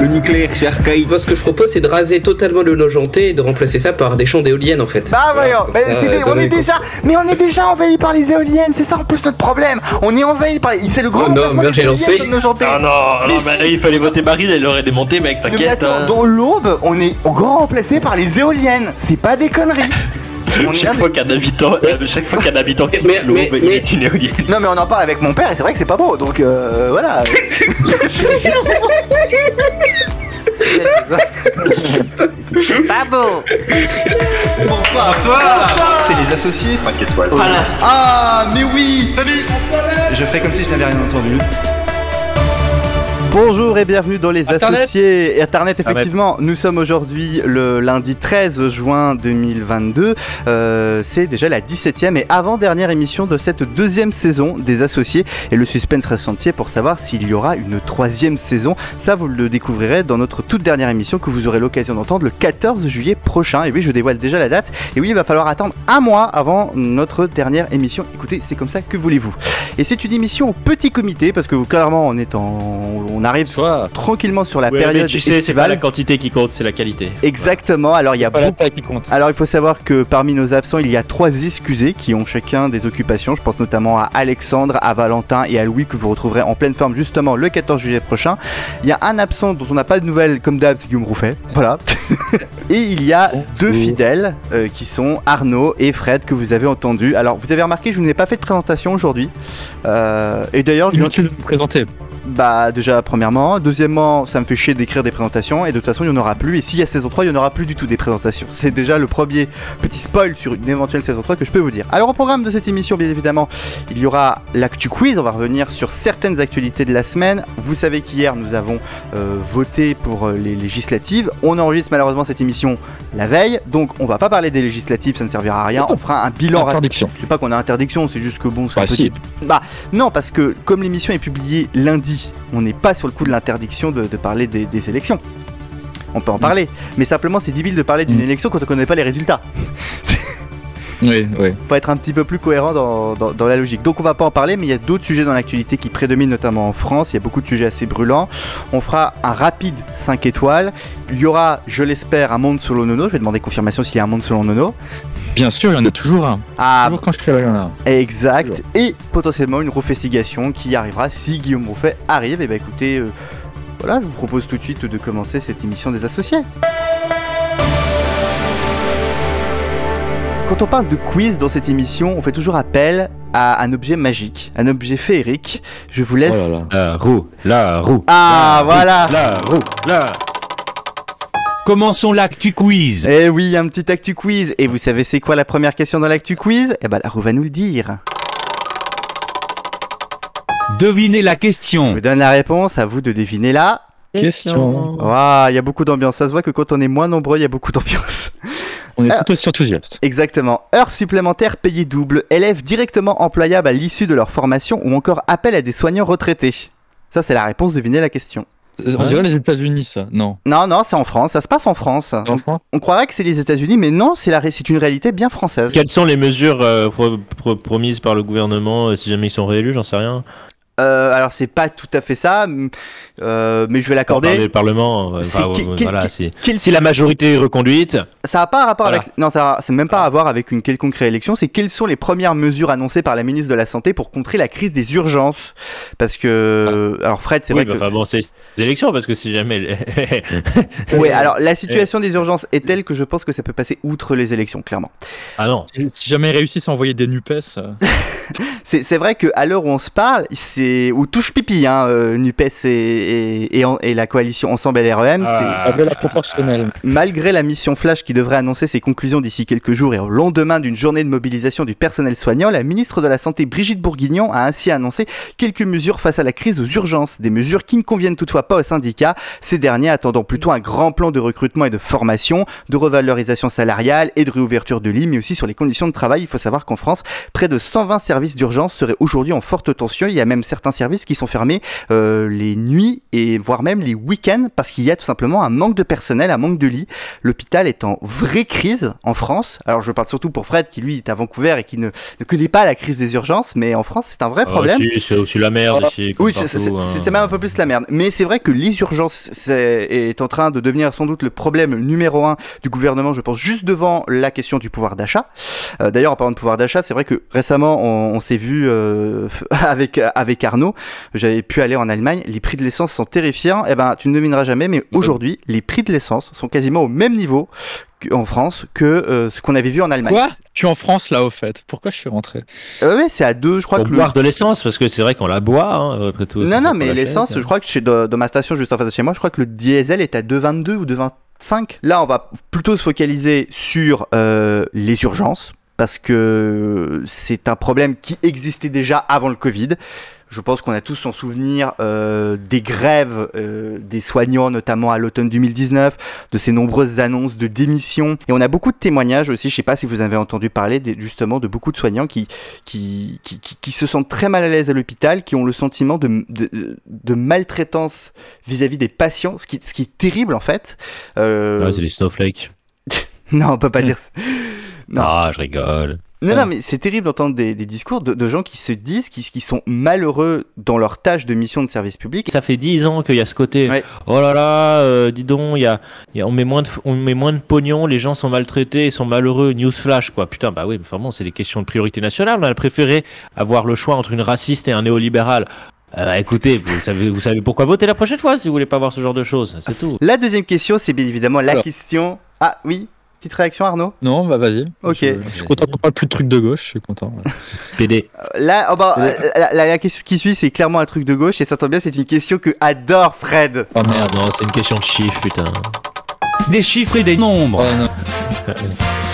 Le nucléaire, c'est archaïque. Moi, ce que je propose, c'est de raser totalement le nojenté et de remplacer ça par des champs d'éoliennes en fait. Bah voyons, Voilà, ça, c'est des- on est déjà, mais on est déjà envahi par les éoliennes, c'est ça en plus notre problème. On est envahi par, c'est le grand Oh non, des lancé. Ah non, Mais non, bah, si. il fallait voter Marine, elle l'aurait démonté, mec, Mais t'inquiète. attends, hein. dans l'aube, on est grand remplacé par les éoliennes. C'est pas des conneries. On est Chaque fois qu'un habitant, euh, chaque fois qu'un habitant quitte Mais- l'aube, mais- il mais- est une éolienne. Non mais on en parle avec mon père et c'est vrai que c'est pas beau donc euh, voilà. Pas beau. Bonsoir. C'est les associés. 5 étoiles. Ah, mais oui. Salut. Je ferai comme si je n'avais rien entendu. Bonjour et bienvenue dans les Internet. associés Internet. Effectivement nous sommes aujourd'hui le lundi 13 juin 2022 Euh, c'est déjà la 17e et avant-dernière émission de cette deuxième saison des associés. Et le suspense reste entier pour savoir s'il y aura une troisième saison. Ça vous le découvrirez dans notre toute dernière émission que vous aurez l'occasion d'entendre le 14 juillet prochain. Et oui je dévoile déjà la date. Et oui il va falloir attendre un mois avant notre dernière émission. Écoutez c'est comme ça que voulez-vous. Et c'est une émission au petit comité parce que clairement on est en on arrive Soit. tranquillement sur la Ouais, période mais tu sais, c'est pas la quantité qui compte, c'est la qualité. Exactement. Alors il y a Pas beaucoup- qui compte. Alors il faut savoir que parmi nos absents, il y a trois excusés qui ont chacun des occupations. Je pense notamment à Alexandre, à Valentin et à Louis que vous retrouverez en pleine forme justement le 14 juillet prochain. Il y a un absent dont on n'a pas de nouvelles comme d'hab, c'est Guillaume Rouffet. Voilà. et il y a deux fidèles euh, qui sont Arnaud et Fred que vous avez entendus. Alors vous avez remarqué, je vous n'ai pas fait de présentation aujourd'hui. Euh, et d'ailleurs, je Inutile de vous présenter. Bah déjà premièrement, deuxièmement ça me fait chier d'écrire des présentations et de toute façon il n'y en aura plus et s'il y a saison 3 il n'y en aura plus du tout des présentations. C'est déjà le premier petit spoil sur une éventuelle saison 3 que je peux vous dire. Alors au programme de cette émission bien évidemment il y aura l'actu quiz, on va revenir sur certaines actualités de la semaine. Vous savez qu'hier nous avons euh, voté pour euh, les législatives. On enregistre malheureusement cette émission la veille donc on va pas parler des législatives, ça ne servira à rien. On fera un bilan. Interdiction. C'est pas qu'on a interdiction, c'est juste que bon, c'est Bah, petit- si. Bah non, parce que comme l'émission est publiée lundi, on n'est pas sur le coup de l'interdiction de, de parler des, des élections. On peut en parler, mais simplement c'est difficile de parler d'une Mm. élection quand on connaît pas les résultats. Oui, oui. Faut être un petit peu plus cohérent dans, dans- dans la logique. Donc on va pas en parler, mais il y a d'autres sujets dans l'actualité qui prédominent, notamment en France. Il y a beaucoup de sujets assez brûlants. On fera un rapide 5 étoiles. Il y aura, je l'espère, un monde selon Nono. Je vais demander confirmation s'il y a un monde selon Nono. Bien sûr, il y en a toujours un. Ah, Toujours quand je suis là, il y en a un. Exact. Toujours. Et potentiellement une refestigation qui arrivera si Guillaume Rouffet arrive. Et bah écoutez, euh, voilà, je vous propose tout de suite de commencer cette émission des associés. Quand on parle de quiz dans cette émission, on fait toujours appel à un objet magique, un objet féerique. Je vous laisse. Oh là là. La roue, la roue. Ah, voilà. La roue, la. Commençons l'actu quiz. Eh oui, un petit actu quiz. Et vous savez c'est quoi la première question dans l'actu quiz? Eh ben la roue va nous le dire. Devinez la Je question. vous donne la réponse, à vous de deviner là. Question. Waouh, il y a beaucoup d'ambiance. Ça se voit que quand on est moins nombreux, il y a beaucoup d'ambiance. On est Ah. tout aussi enthousiaste. Exactement. Heures supplémentaires payées double, élèves directement employables à l'issue de leur formation ou encore appel à des soignants retraités. Ça, c'est la réponse, devinez la question. On dirait les États-Unis, ça. Non. Non, non, c'est en France, ça se passe en France. On, Enfant on croirait que c'est les États-Unis, mais non, c'est la ré- c'est une réalité bien française. Quelles sont les mesures euh, pro- pro- promises par le gouvernement euh, si jamais ils sont réélus J'en sais rien? Euh, alors, c'est pas tout à fait ça, euh, mais je vais l'accorder. le Parlement. euh, C'est enfin, qui- voilà, qui- c'est- Quel- Si la majorité est reconduite, Ça n'a pas un rapport Voilà. avec. Non, ça c'est même pas à voir avec une quelconque réélection. C'est quelles sont les premières mesures annoncées par la ministre de la Santé pour contrer la crise des urgences? Parce que. Alors, Fred, c'est oui, vrai bah, que. enfin bon, c'est les élections parce que si jamais. Oui, alors la situation des urgences est telle que je pense que ça peut passer outre les élections, clairement. ah non. Si, si jamais ils réussissent à envoyer des NUPES. euh, C'est c'est vrai qu'à l'heure où on se parle, c'est où touche pipi, hein, euh, NUPES et, et, et, en- et la coalition Ensemble LREM. Ah. c'est- la proportionnelle. Malgré la mission Flash qui devrait annoncer ses conclusions d'ici quelques jours et au lendemain d'une journée de mobilisation du personnel soignant, la ministre de la Santé Brigitte Bourguignon a ainsi annoncé quelques mesures face à la crise aux urgences. Des mesures qui ne conviennent toutefois pas aux syndicats, ces derniers attendant plutôt un grand plan de recrutement et de formation, de revalorisation salariale et de réouverture de lits, mais aussi sur les conditions de travail. Il faut savoir qu'en France, près de 120 services d'urgence seraient aujourd'hui en forte tension. Il y a même certains services qui sont fermés euh, les nuits et voire même les week-ends parce qu'il y a tout simplement un manque de personnel, un manque de lits. L'hôpital est en vraie crise en France. Alors je parle surtout pour Fred qui lui est à Vancouver et qui ne, ne connaît pas la crise des urgences, mais en France c'est un vrai Ah, problème. c'est aussi la merde ici. comme Oui, c'est- hein. c'est même un peu plus la merde. Mais c'est vrai que les urgences est en train de devenir sans doute le problème numéro un du gouvernement, je pense, juste devant la question du pouvoir d'achat. Euh, D'ailleurs, en parlant de pouvoir d'achat, c'est vrai que récemment, on, on s'est vu euh, avec, avec Arnaud, j'avais pu aller en Allemagne, les prix de l'essence sont terrifiants. Eh ben, tu ne devineras jamais, mais aujourd'hui, les prix de l'essence sont quasiment au même niveau en France que euh, ce qu'on avait vu en Allemagne. Quoi? Je suis en France là au fait. Pourquoi je suis rentré? Euh, Ouais, c'est à deux, je crois Pour que le- boire de l'essence, parce que c'est vrai qu'on la boit, hein, après tout. Non, non, mais l'essence, l'achète. je crois que chez, dans, dans ma station juste en face de chez moi, je crois que le diesel est à 2,22 ou 2,25. Là, on va plutôt se focaliser sur euh, les urgences, parce que c'est un problème qui existait déjà avant le Covid. Je pense qu'on a tous en souvenir euh, des grèves euh, des soignants, notamment à l'automne 2019, de ces nombreuses annonces de démission. Et on a beaucoup de témoignages aussi, je sais pas si vous avez entendu parler justement de beaucoup de soignants qui, qui, qui, qui- qui se sentent très mal à l'aise à l'hôpital, qui ont le sentiment de, de, de maltraitance vis-à-vis des patients, ce qui, ce qui est terrible en fait. Euh, Ouais, c'est des snowflakes. non, on peut pas dire ça. Non. Ah, je rigole. Non, non, mais c'est terrible d'entendre des, des discours de, de gens qui se disent, qui, qui sont malheureux dans leur tâche de mission de service public. Ça fait 10 ans qu'il y a ce côté. Ouais. Oh là là, euh, dis donc, y a, y a- on, met moins de, on met moins de pognon, les gens sont maltraités, ils sont malheureux. Newsflash, quoi. Putain, bah oui, mais vraiment, c'est des questions de priorité nationale. On a préféré avoir le choix entre une raciste et un néolibéral. Euh, écoutez, vous savez, vous savez pourquoi voter la prochaine fois si vous voulez pas voir ce genre de choses, c'est tout. La deuxième question, c'est bien évidemment la Alors. question. Ah oui, petite réaction Arnaud Non, bah vas-y. Ok. Je, je suis content qu'on parle plus de trucs de gauche, je suis content. ouais. PD. Là, oh bah, euh, la, la- la question qui suit, c'est clairement un truc de gauche et ça tombe bien, c'est une question que adore Fred. Oh merde. Non, c'est une question de chiffres, putain. Des chiffres et des nombres. Oh, non.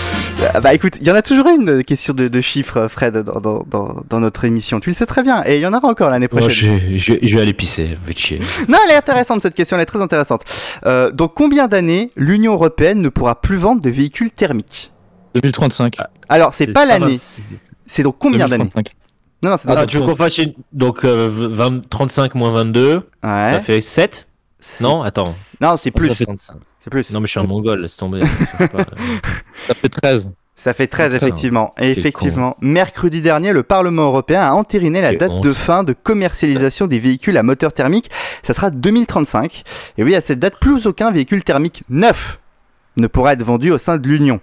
Euh, Bah écoute, il y en a toujours une question de, de chiffres, Fred, dans, dans, dans, dans notre émission. Tu le sais très bien et il y en aura encore l'année prochaine. je, je, je vais aller pisser, faites chier. Non, elle est intéressante cette question, elle est très intéressante. Euh, dans combien d'années l'Union européenne ne pourra plus vendre de véhicules thermiques? 2035. Alors, c'est pas l'année, c'est- dans combien d'années? 2035. Non, non, c'est dans Ah, tu veux qu'on fasse une... Donc, euh, 20 35 moins 22, ça Ouais. fait 7 C'est- Non, attends. Non, c'est plus. Ça fait 35. C'est plus. Non, mais je suis un mongol, laisse tomber. Pas. Ça fait 13. Ça fait 13 Putain, effectivement. Et quel effectivement, mercredi dernier, le Parlement européen a entériné la date de fin de commercialisation des véhicules à moteur thermique. Ça sera 2035. Et oui, à cette date, plus aucun véhicule thermique neuf ne pourra être vendu au sein de l'Union.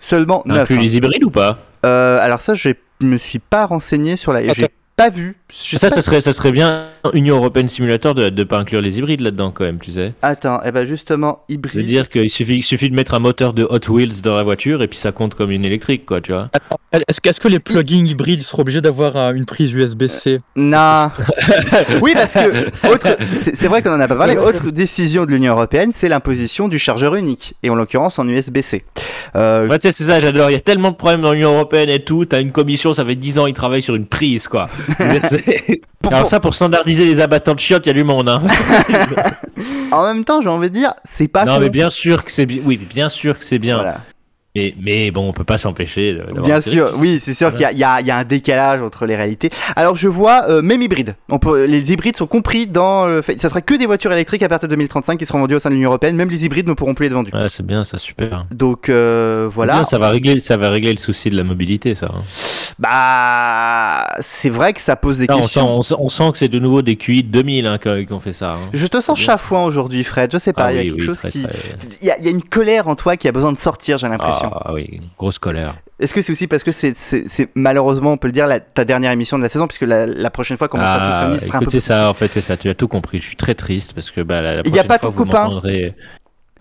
Seulement neuf. Inclus hein. les hybrides ou pas? Euh, alors ça, je me suis pas renseigné sur la. Attends. Pas vu. Je Ça, ça serait, ça serait bien Union Européenne Simulator de ne pas inclure les hybrides là-dedans quand même, tu sais. Attends, et ben justement, De hybride. dire qu'il suffit, il suffit de mettre un moteur de Hot Wheels dans la voiture et puis ça compte comme une électrique, quoi, tu vois. Est-ce que, les plugins hybrides seront obligés d'avoir euh, une prise USB-C Non. oui, parce que autre, c'est vrai qu'on en a pas parlé. Autre décision de l'Union européenne, c'est l'imposition du chargeur unique, et en l'occurrence en USB-C. Euh, Ouais, tu sais, c'est ça, j'adore. Il y a tellement de problèmes dans l'Union Européenne et tout. T'as une commission, ça fait 10 ans, ils travaillent sur une prise, quoi. Alors, ça, pour standardiser les abattants de chiottes, il y a du monde, hein. En même temps, j'ai envie de dire, c'est pas non, faux. mais bien sûr que c'est bien. Oui, bien sûr que c'est bien. Voilà. Mais, mais bon, on peut pas s'empêcher. Bien sûr, oui, c'est sûr qu'il y a- y, y un décalage entre les réalités. Alors je vois, euh, même hybride. On peut, les hybrides sont compris dans. le fait- ça sera que des voitures électriques à partir de 2035 qui seront vendues au sein de l'Union européenne. Même les hybrides ne pourront plus être vendus. Ouais, c'est bien, ça, super. Donc euh, voilà. Bien, ça va régler, ça va régler le souci de la mobilité, ça. hein. Bah, c'est vrai que ça pose des Là, sent, questions. on, sent, on sent que c'est de nouveau des QI de 2000 hein, qui ont fait ça. hein. Je te sens chafouin aujourd'hui, Fred. Je sais pas, Ah il y a oui, quelque oui, chose très, qui. très- Il y, a, il y a une colère en toi qui a besoin de sortir, j'ai l'impression. Ah oui, grosse colère. Est-ce que c'est aussi parce que c'est, malheureusement, on peut le dire, la- ta dernière émission de la saison, puisque la, la prochaine fois, quand on sera tous Ah, réunis, ce sera un peu c'est ça, en fait, c'est ça. Tu as tout compris. Je suis très triste parce que bah, la, la Il y a prochaine pas fois, vous m'entendrez-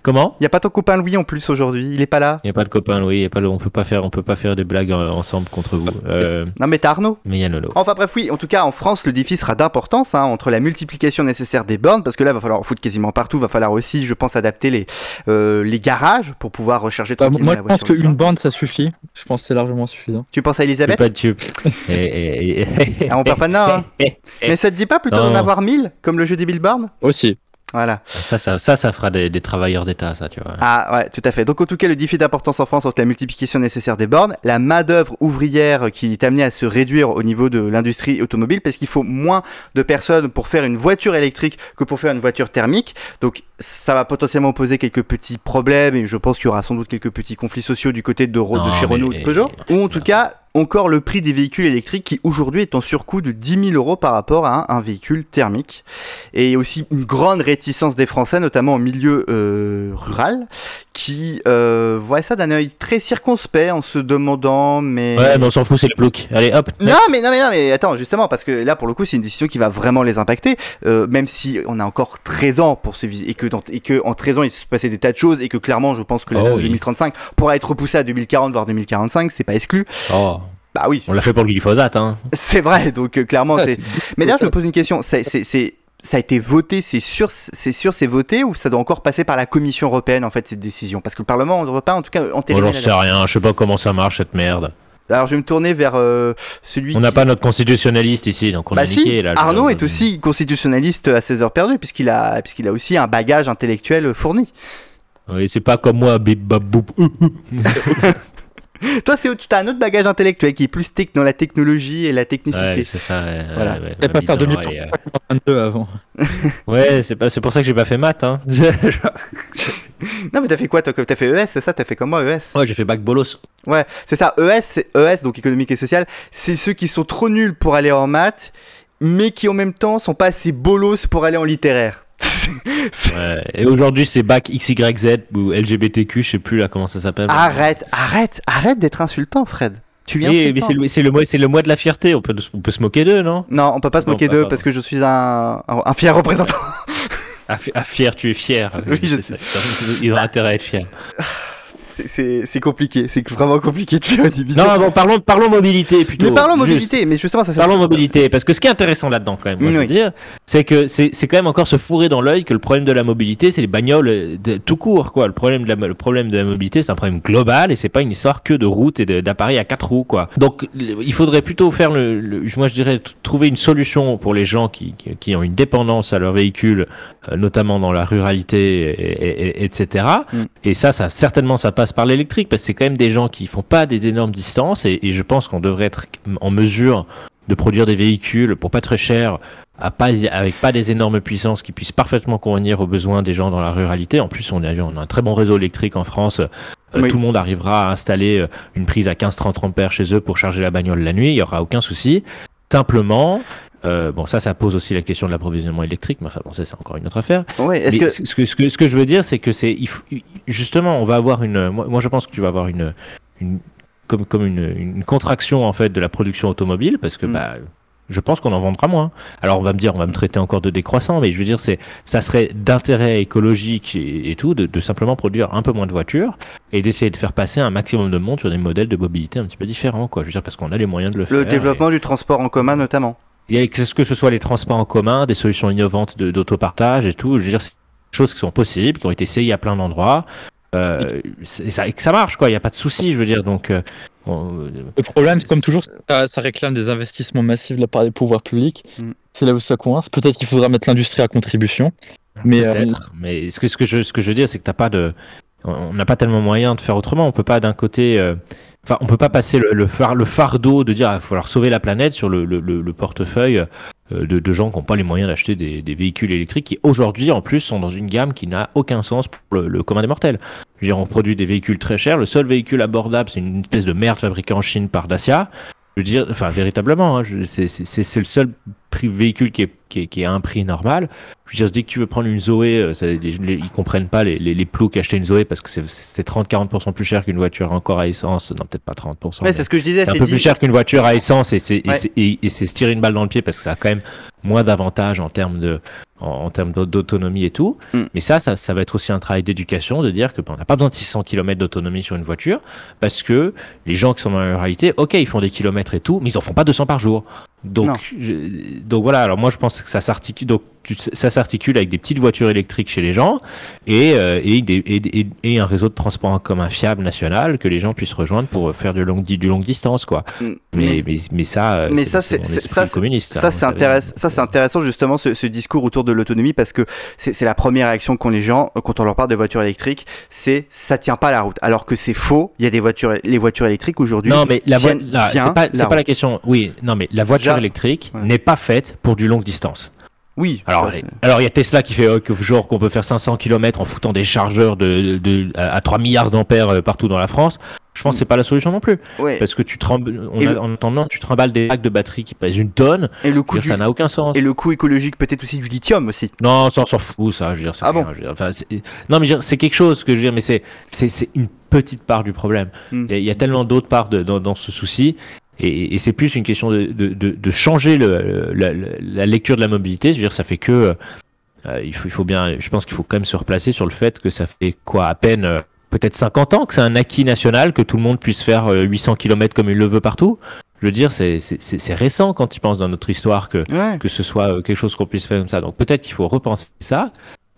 Comment Il y a pas ton copain Louis en plus aujourd'hui, il est pas là. Il n'y a pas de copain, Louis. y a pas le- on peut pas faire, on peut pas faire des blagues ensemble contre vous. Euh, Non mais t'as Arnaud. mais il y a Nolo. Enfin bref, oui, en tout cas en France, le défi sera d'importance hein, entre la multiplication nécessaire des bornes, parce que là, il va falloir en foutre quasiment partout, va falloir aussi, je pense, adapter les, euh, les garages pour pouvoir recharger Bah, tranquillement Moi, la je pense le qu'une borne, ça suffit. Je pense que c'est largement suffisant. Tu penses à Elisabeth pas de tube. Et- et- et- Ah, on perd pas de nain, hein. Mais ça te dit pas plutôt d'en avoir 1000, comme le jeu des billboards Aussi. Voilà. Ça, ça, ça, ça fera des, des travailleurs d'État, ça, tu vois. Ah ouais, tout à fait. Donc en tout cas, le défi d'importance en France entre la multiplication nécessaire des bornes, la main-d'œuvre ouvrière qui est amenée à se réduire au niveau de l'industrie automobile parce qu'il faut moins de personnes pour faire une voiture électrique que pour faire une voiture thermique. Donc ça va potentiellement poser quelques petits problèmes et je pense qu'il y aura sans doute quelques petits conflits sociaux du côté de, Ro- de Non, chez Renault ou de Peugeot. Ou en tout cas, encore le prix des véhicules électriques qui aujourd'hui est en surcoût de 10 000 euros par rapport à un, véhicule thermique. Et aussi une grande réticence des Français, notamment en milieu euh, rural, qui euh, voient ça d'un œil très circonspect en se demandant mais... Ouais, mais on s'en fout, c'est le plouc. Allez, hop. Non mais non mais non mais attends justement parce que là pour le coup c'est une décision qui va vraiment les impacter euh, même si on a encore 13 ans pour se viser et que dans, et que en 13 ans il se passait des tas de choses et que clairement je pense que la Oh oui. 2035 pourra être repoussée à 2040 voire 2045 c'est pas exclu Oh, bah oui on l'a fait pour le glyphosate, hein. c'est vrai donc euh, clairement c'est mais d'ailleurs je me pose une question c'est c'est- c'est- ça a été voté, c'est sûr, c'est sûr, c'est voté ou ça doit encore passer par la Commission européenne en fait cette décision? Parce que le Parlement européen en tout cas Moi, entériner j'en la sais rien. Je sais pas comment ça marche, cette merde. Alors je vais me tourner vers euh, celui On n'a qui- pas notre constitutionnaliste ici, donc on bah a si, niqué, là. Arnaud est aussi constitutionnaliste à 16 heures perdues puisqu'il a, puisqu'il a aussi un bagage intellectuel fourni. Oui, c'est pas comme moi, bip bap boop. Toi, c'est, tu as un autre bagage intellectuel qui est plus tech dans la technologie et la technicité. Ouais, c'est ça. ouais, Voilà. ouais, pas faire ma bite 2030, d'oreille, euh. 22 avant. Ouais, c'est pas, c'est pour ça que j'ai pas fait maths, hein. Non, mais t'as fait quoi T'as, t'as fait ES, c'est ça T'as fait comme moi, ES ouais, j'ai fait bac bolos. Ouais, c'est ça. ES, c'est ES, donc économique et social, c'est ceux qui sont trop nuls pour aller en maths, mais qui en même temps sont pas assez bolos pour aller en littéraire. Ouais. Et aujourd'hui, c'est bac XYZ ou LGBTQ, je sais plus là comment ça s'appelle. arrête, arrête, arrête d'être insultant, Fred. Tu viens Oui, mais c'est le, c'est le mois, c'est le mois de la fierté. On peut, on peut se moquer d'eux, non? Non, on peut pas se Non, moquer pas- d'eux parce que je suis un, un, un fier représentant. ah, fi- ah, fier, tu es fier. Oui, je ça. Ils ont intérêt à être fiers. C'est- compliqué, c'est vraiment compliqué de faire une. Non, bon, parlons, parlons mobilité plutôt. mais parlons Juste. mobilité, mais justement ça Parlons mobilité, parce que ce qui est intéressant là-dedans, quand même, moi, je veux Oui. dire, c'est que c'est quand même encore se fourrer dans l'œil que le problème de la mobilité, c'est les bagnoles euh, de- tout court, quoi. Le problème de la, le problème de la mobilité, c'est un problème global et c'est pas une histoire que de routes et d'appareils à quatre roues, quoi. Donc, il faudrait plutôt faire le, le- moi, je dirais, trouver une solution pour les gens qui, qui, qui ont une dépendance à leur véhicule, euh, notamment dans la ruralité, et, et- et- etc. Mm. Et ça, ça, certainement, ça passe par l'électrique, parce que c'est quand même des gens qui font pas des énormes distances et, et je pense qu'on devrait être en mesure de produire des véhicules pour pas très cher, à pas, avec pas des énormes puissances qui puissent parfaitement convenir aux besoins des gens dans la ruralité. En plus, on a, on a un très bon réseau électrique en France. Euh, Oui. Tout le monde arrivera à installer euh, une prise à 15-30 ampères chez eux pour charger la bagnole la nuit. Il y aura aucun souci. Simplement, euh, bon, ça, ça pose aussi la question de l'approvisionnement électrique, mais enfin, bon, ça, c'est encore une autre affaire. Ouais, est-ce que ce, que, ce, que, ce que je veux dire, c'est que c'est justement, on va avoir une. Moi, moi, je pense que tu vas avoir une, une comme, comme une, une contraction en fait de la production automobile parce que Mm. bah, je pense qu'on en vendra moins. Alors on va me dire, on va me traiter encore de décroissant, mais je veux dire, c'est ça serait d'intérêt écologique et, et tout de, de simplement produire un peu moins de voitures et d'essayer de faire passer un maximum de monde sur des modèles de mobilité un petit peu différents, quoi. Je veux dire parce qu'on a les moyens de le faire. le développement du transport en commun notamment. Il y a, que ce soit les transports en commun, des solutions innovantes de- d'autopartage et tout, je veux dire, c'est des choses qui sont possibles, qui ont été essayées à plein d'endroits. Euh, ça, et que ça marche, quoi. Il n'y a pas de souci, je veux dire. Donc, euh, on- Le problème, c'est comme toujours, ça, ça réclame des investissements massifs de la part des pouvoirs publics. Mm. C'est là où ça coince. Peut-être qu'il faudra mettre l'industrie à contribution. Mais euh, peut-être. Mais ce que, ce que je, ce que je veux dire, c'est que t'as pas de, on n'a pas tellement moyen de faire autrement. On peut pas d'un côté, euh, enfin, on peut pas passer le, phar- le fardeau de dire, il va falloir sauver la planète sur le, le, le- le portefeuille euh, de, de gens qui n'ont pas les moyens d'acheter des, des véhicules électriques qui aujourd'hui en plus sont dans une gamme qui n'a aucun sens pour le, commun des mortels. Je veux on produit des véhicules très chers. Le seul véhicule abordable, c'est une espèce de merde fabriquée en Chine par Dacia. Je veux dire, enfin, véritablement, hein, c'est- le seul véhicule qui est, qui, est, qui est à un prix normal. Je veux dire, dès que tu veux prendre une Zoé, euh, ça, les, les- ils comprennent pas les, les, les ploucs acheter une Zoé parce que c'est- c'est 30-40% plus cher qu'une voiture encore à essence. Non, peut-être pas 30%. Ouais, c'est ce que je disais. c'est un peu dit- plus cher qu'une voiture à essence et c'est Ouais. et- et se tirer une balle dans le pied parce que ça a quand même moins d'avantages en termes de en, en termes d'au- d'autonomie et tout. Mm. Mais ça, ça, ça va être aussi un travail d'éducation de dire que ben, on n'a pas besoin de 600 km d'autonomie sur une voiture parce que les gens qui sont dans la réalité, ok, ils font des kilomètres et tout, mais ils en font pas 200 par jour. Donc, je- donc voilà. Alors moi, je pense que ça s'articule. Donc tu- ça s'articule avec des petites voitures électriques chez les gens et euh, et, des- et, et- un réseau de transport en commun fiable national que les gens puissent rejoindre pour faire de longue di- du longue distance, quoi. Mm. Mais mais, mais ça, euh, mais ça, c'est ça, communiste. ça, vous c'est intéressant. Ça, c'est intéressant justement ce, ce discours autour de l'autonomie parce que c'est la première réaction qu'ont les gens euh, quand on leur parle de voitures électriques, c'est ça tient pas la route. Alors que c'est faux. Il y a des voitures, les voitures électriques aujourd'hui. Non, mais la, voi- tiennent là, bien c'est pas, la pas la question. Oui, non, mais la voiture Ja- électrique Ouais. n'est pas faite pour du longue distance. Oui. Alors, alors il y a Tesla qui fait euh, genre qu'on peut faire 500 km en foutant des chargeurs de, de, à à 3 milliards d'ampères euh, partout dans la France. Je pense que c'est pas la solution non plus. ouais. Parce que tu trembles, on a- le- en attendant, tu trimbales des packs de batteries qui pèsent une tonne. Et le coût veux dire, du- ça n'a aucun sens. et le coût écologique peut-être aussi du lithium aussi. Non, ça on s'en fout, ça. Je veux dire, Ah bon dire, enfin, non, mais c'est quelque chose que je veux dire, mais c'est c'est une petite part du problème. Hmm. Il y a- il y, a tellement d'autres parts de- dans, dans ce souci. Et, et c'est plus une question de, de, de, de changer le, la, lecture de la mobilité. Je veux dire, ça fait que euh, il, faut, il faut bien. Je pense qu'il faut quand même se replacer sur le fait que ça fait quoi à peine euh, peut-être 50 ans que c'est un acquis national que tout le monde puisse faire euh, 800 km comme il le veut partout. Je veux dire, c'est récent quand tu penses dans notre histoire que Ouais. que ce soit euh, quelque chose qu'on puisse faire comme ça. Donc peut-être qu'il faut repenser ça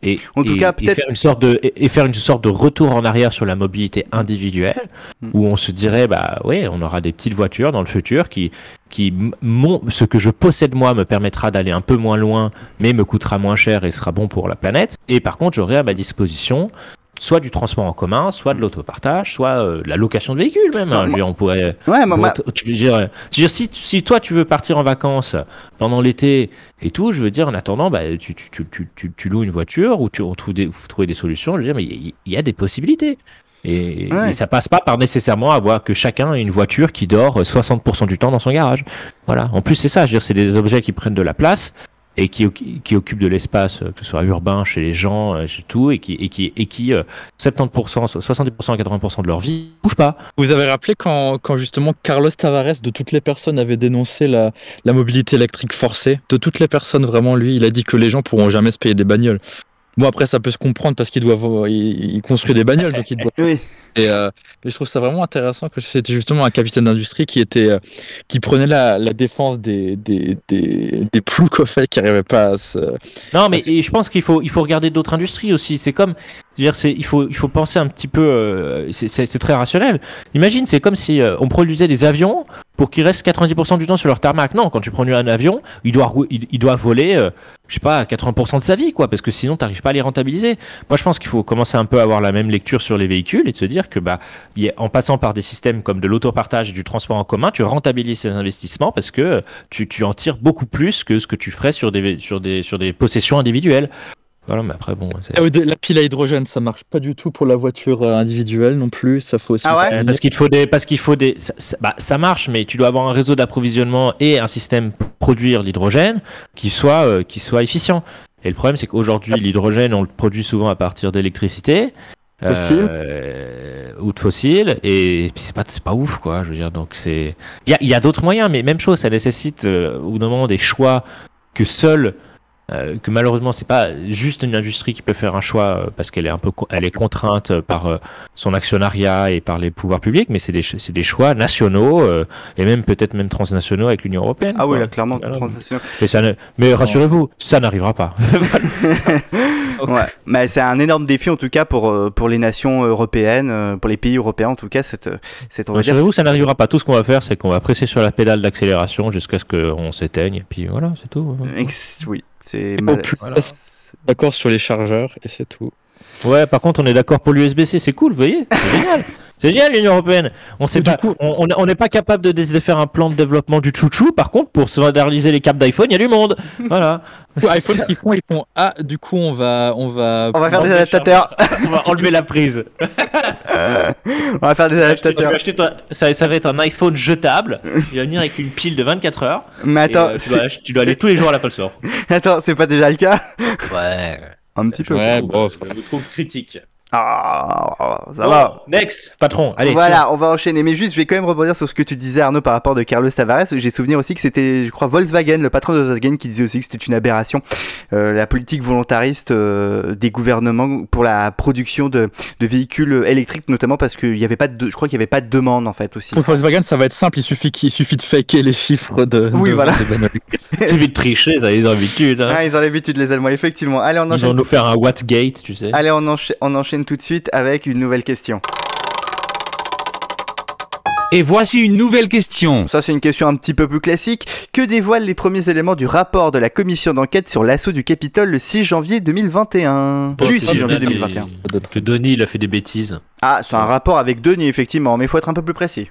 et, En tout et- cas, et peut-être- faire une sorte de et faire une sorte de retour en arrière sur la mobilité individuelle Mm. où on se dirait bah ouais, on aura des petites voitures dans le futur qui qui mon ce que je possède moi me permettra d'aller un peu moins loin mais me coûtera moins cher et sera bon pour la planète et par contre, j'aurai à ma disposition soit du transport en commun, soit de l'autopartage, soit euh, de la location de véhicules même. hein. Dire, on pourrait Ouais, moi- moi- tu veux dire, euh, tu veux dire si, si toi tu veux partir en vacances pendant l'été et tout, je veux dire en attendant, bah, tu, tu, tu, tu, tu, tu loues une voiture ou tu on trouve des, vous trouvez des solutions. Je veux dire, mais il y, a des possibilités. Et, Ouais. et ça passe pas par nécessairement avoir que chacun ait une voiture qui dort euh, 60% du temps dans son garage. Voilà. En plus, c'est ça. Je veux dire, c'est des objets qui prennent de la place et qui, qui occupent de l'espace, euh, que ce soit urbain, chez les gens, euh, chez tout, et qui, et qui, et qui euh, 70%, 70% à 80% de leur vie bougent pas. Vous avez rappelé quand, quand justement Carlos Tavares, de toutes les personnes, avait dénoncé la, la mobilité électrique forcée. De toutes les personnes, vraiment, lui, il a dit que les gens pourront jamais se payer des bagnoles. Bon, après, ça peut se comprendre parce qu'il doit, il, il construit des bagnoles, donc il doit. Oui. Et euh, mais je trouve ça vraiment intéressant que c'était justement un capitaine d'industrie qui était, euh, qui prenait la, la défense des, des, des, des ploucs au fait qui n'arrivaient pas à se. Non, mais et je pense qu'il faut, il faut regarder d'autres industries aussi. C'est comme, je veux dire, c'est, il faut, il faut penser un petit peu. euh, c'est, c'est, c'est très rationnel. Imagine, c'est comme si euh, on produisait des avions pour qu'ils restent 90% du temps sur leur tarmac. Non, quand tu prends un avion, il doit, il, voler, euh, je sais pas, 80% de sa vie, quoi, parce que sinon, t'arrives pas à les rentabiliser. Moi, je pense qu'il faut commencer un peu à avoir la même lecture sur les véhicules et de se dire que, bah, en passant par des systèmes comme de l'autopartage et du transport en commun, tu rentabilises ces investissements parce que euh, tu, tu en tires beaucoup plus que ce que tu ferais sur des, sur des, sur des possessions individuelles. Voilà, mais après, bon. c'est- Ah La pile à hydrogène, ça marche pas du tout pour la voiture euh, individuelle non plus. Ça faut aussi. Ah ouais Euh. Parce qu'il faut des, parce qu'il faut des, ça, ça- bah, ça marche, mais tu dois avoir un réseau d'approvisionnement et un système pour produire l'hydrogène qui soit, euh, qui soit efficient. Et le problème, c'est qu'aujourd'hui, l'hydrogène, on le produit souvent à partir d'électricité. Fossile. euh, ou de fossiles et puis c'est pas c'est pas ouf quoi je veux dire donc c'est il y a, il y a d'autres moyens mais même chose ça nécessite euh, au bout d'un moment des choix que seul euh, que malheureusement c'est pas juste une industrie qui peut faire un choix euh, parce qu'elle est un peu elle est contrainte par euh, son actionnariat et par les pouvoirs publics mais c'est des des choix nationaux euh, et même peut-être même transnationaux avec l'Union européenne Ah oui, là, clairement, Voilà. transnational. mais ça ne- mais rassurez-vous ça n'arrivera pas Ouais, mais c'est un énorme défi en tout cas pour, pour les nations européennes, pour les pays européens en tout cas. Cette, cette, rassurez-vous ça n'arrivera pas tout ce qu'on va faire c'est qu'on va presser sur la pédale d'accélération jusqu'à ce qu'on s'éteigne et puis voilà c'est tout ex- oui, c'est mal- voilà. d'accord sur les chargeurs et c'est tout. Ouais, par contre, on est d'accord pour l'USB-C, c'est cool, vous voyez C'est génial C'est génial l'Union Européenne On sait pas, on on- on n'est pas capable de, de faire un plan de développement du chouchou, par contre, pour se moderniser les câbles d'iPhone, il y a du monde Voilà iPhone, ce qu'ils font, ils font ah, du coup, on va, on va. On va faire des adaptateurs. On va enlever la prise On va faire des Tu vas adaptateurs. acheter ça, ça va être un iPhone jetable, il va venir avec une pile de 24 heures, Mais et, attends, euh, tu, dois, tu dois aller tous les jours à l'Apple Store. attends, c'est pas déjà le cas? Ouais, Un petit peu. Ouais, bon, je le trouve critique. Ah, ça Oh, va. Next, patron. Allez. voilà, on va enchaîner. Mais juste, je vais quand même rebondir sur ce que tu disais, Arnaud, par rapport de Carlos Tavares. J'ai souvenir aussi que c'était, je crois, Volkswagen, le patron de Volkswagen, qui disait aussi que c'était une aberration, euh, la politique volontariste euh, des gouvernements pour la production de, de véhicules électriques, notamment parce qu'il y avait pas de, je crois qu'il y avait pas de demande en fait aussi. Pour Volkswagen, ça va être simple, il suffit, qu'il il suffit de faker les chiffres de. Oui, de voilà. Il suffit de tricher, ça les habitudes. Hein. Ah, ils ont l'habitude les Allemands, effectivement. Allez, on Ils vont enchaîne. nous faire un Wattgate, tu sais. Allez, on, encha- on enchaîne tout de suite avec une nouvelle question. Et voici une nouvelle question. Ça, c'est une question un petit peu plus classique. Que dévoilent les premiers éléments du rapport de la commission d'enquête sur l'assaut du Capitole le 6 janvier 2021 Du 6 janvier 2021. Que Denis, il a fait des bêtises. Ah, c'est un rapport avec Denis, effectivement, mais il faut être un peu plus précis.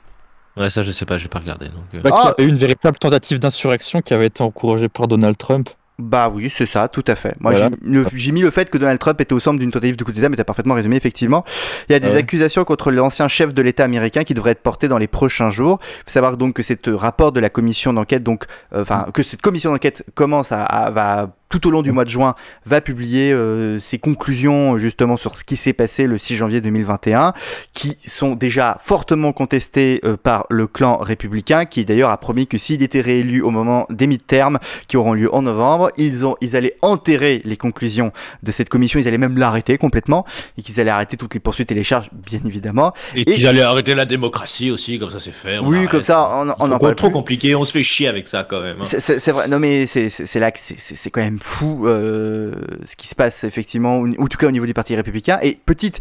Ouais, ça, je sais pas, j'ai pas regardé. Donc, euh. Bah, qu'il y Ah. a eu une véritable tentative d'insurrection qui avait été encouragée par Donald Trump. Bah oui, c'est ça, tout à fait. Moi, Voilà. j'ai mis le fait que Donald Trump était au centre d'une tentative de coup d'État, mais t'as parfaitement résumé, effectivement. Il y a des Ah ouais. accusations contre l'ancien chef de l'État américain qui devraient être portées dans les prochains jours. Il faut savoir donc que cette rapport de la commission d'enquête, donc, euh, enfin, que cette commission d'enquête commence à, à- va tout au long du mois de juin, va publier euh, ses conclusions justement sur ce qui s'est passé le 6 janvier 2021, qui sont déjà fortement contestées euh, par le clan républicain, qui d'ailleurs a promis que s'il était réélu au moment des mi-termes, qui auront lieu en novembre, ils, ont, ils allaient enterrer les conclusions de cette commission, ils allaient même l'arrêter complètement, et qu'ils allaient arrêter toutes les poursuites et les charges, bien évidemment. Et, qu'ils allaient arrêter la démocratie aussi, comme ça c'est fait. on Oui, arrête. comme ça, on- on en parle Trop plus. compliqué, on se fait chier avec ça quand même. hein. C'est- vrai, non mais c'est- là que c'est quand même fou euh, ce qui se passe effectivement, ou en tout cas au niveau du Parti républicain. Et petite,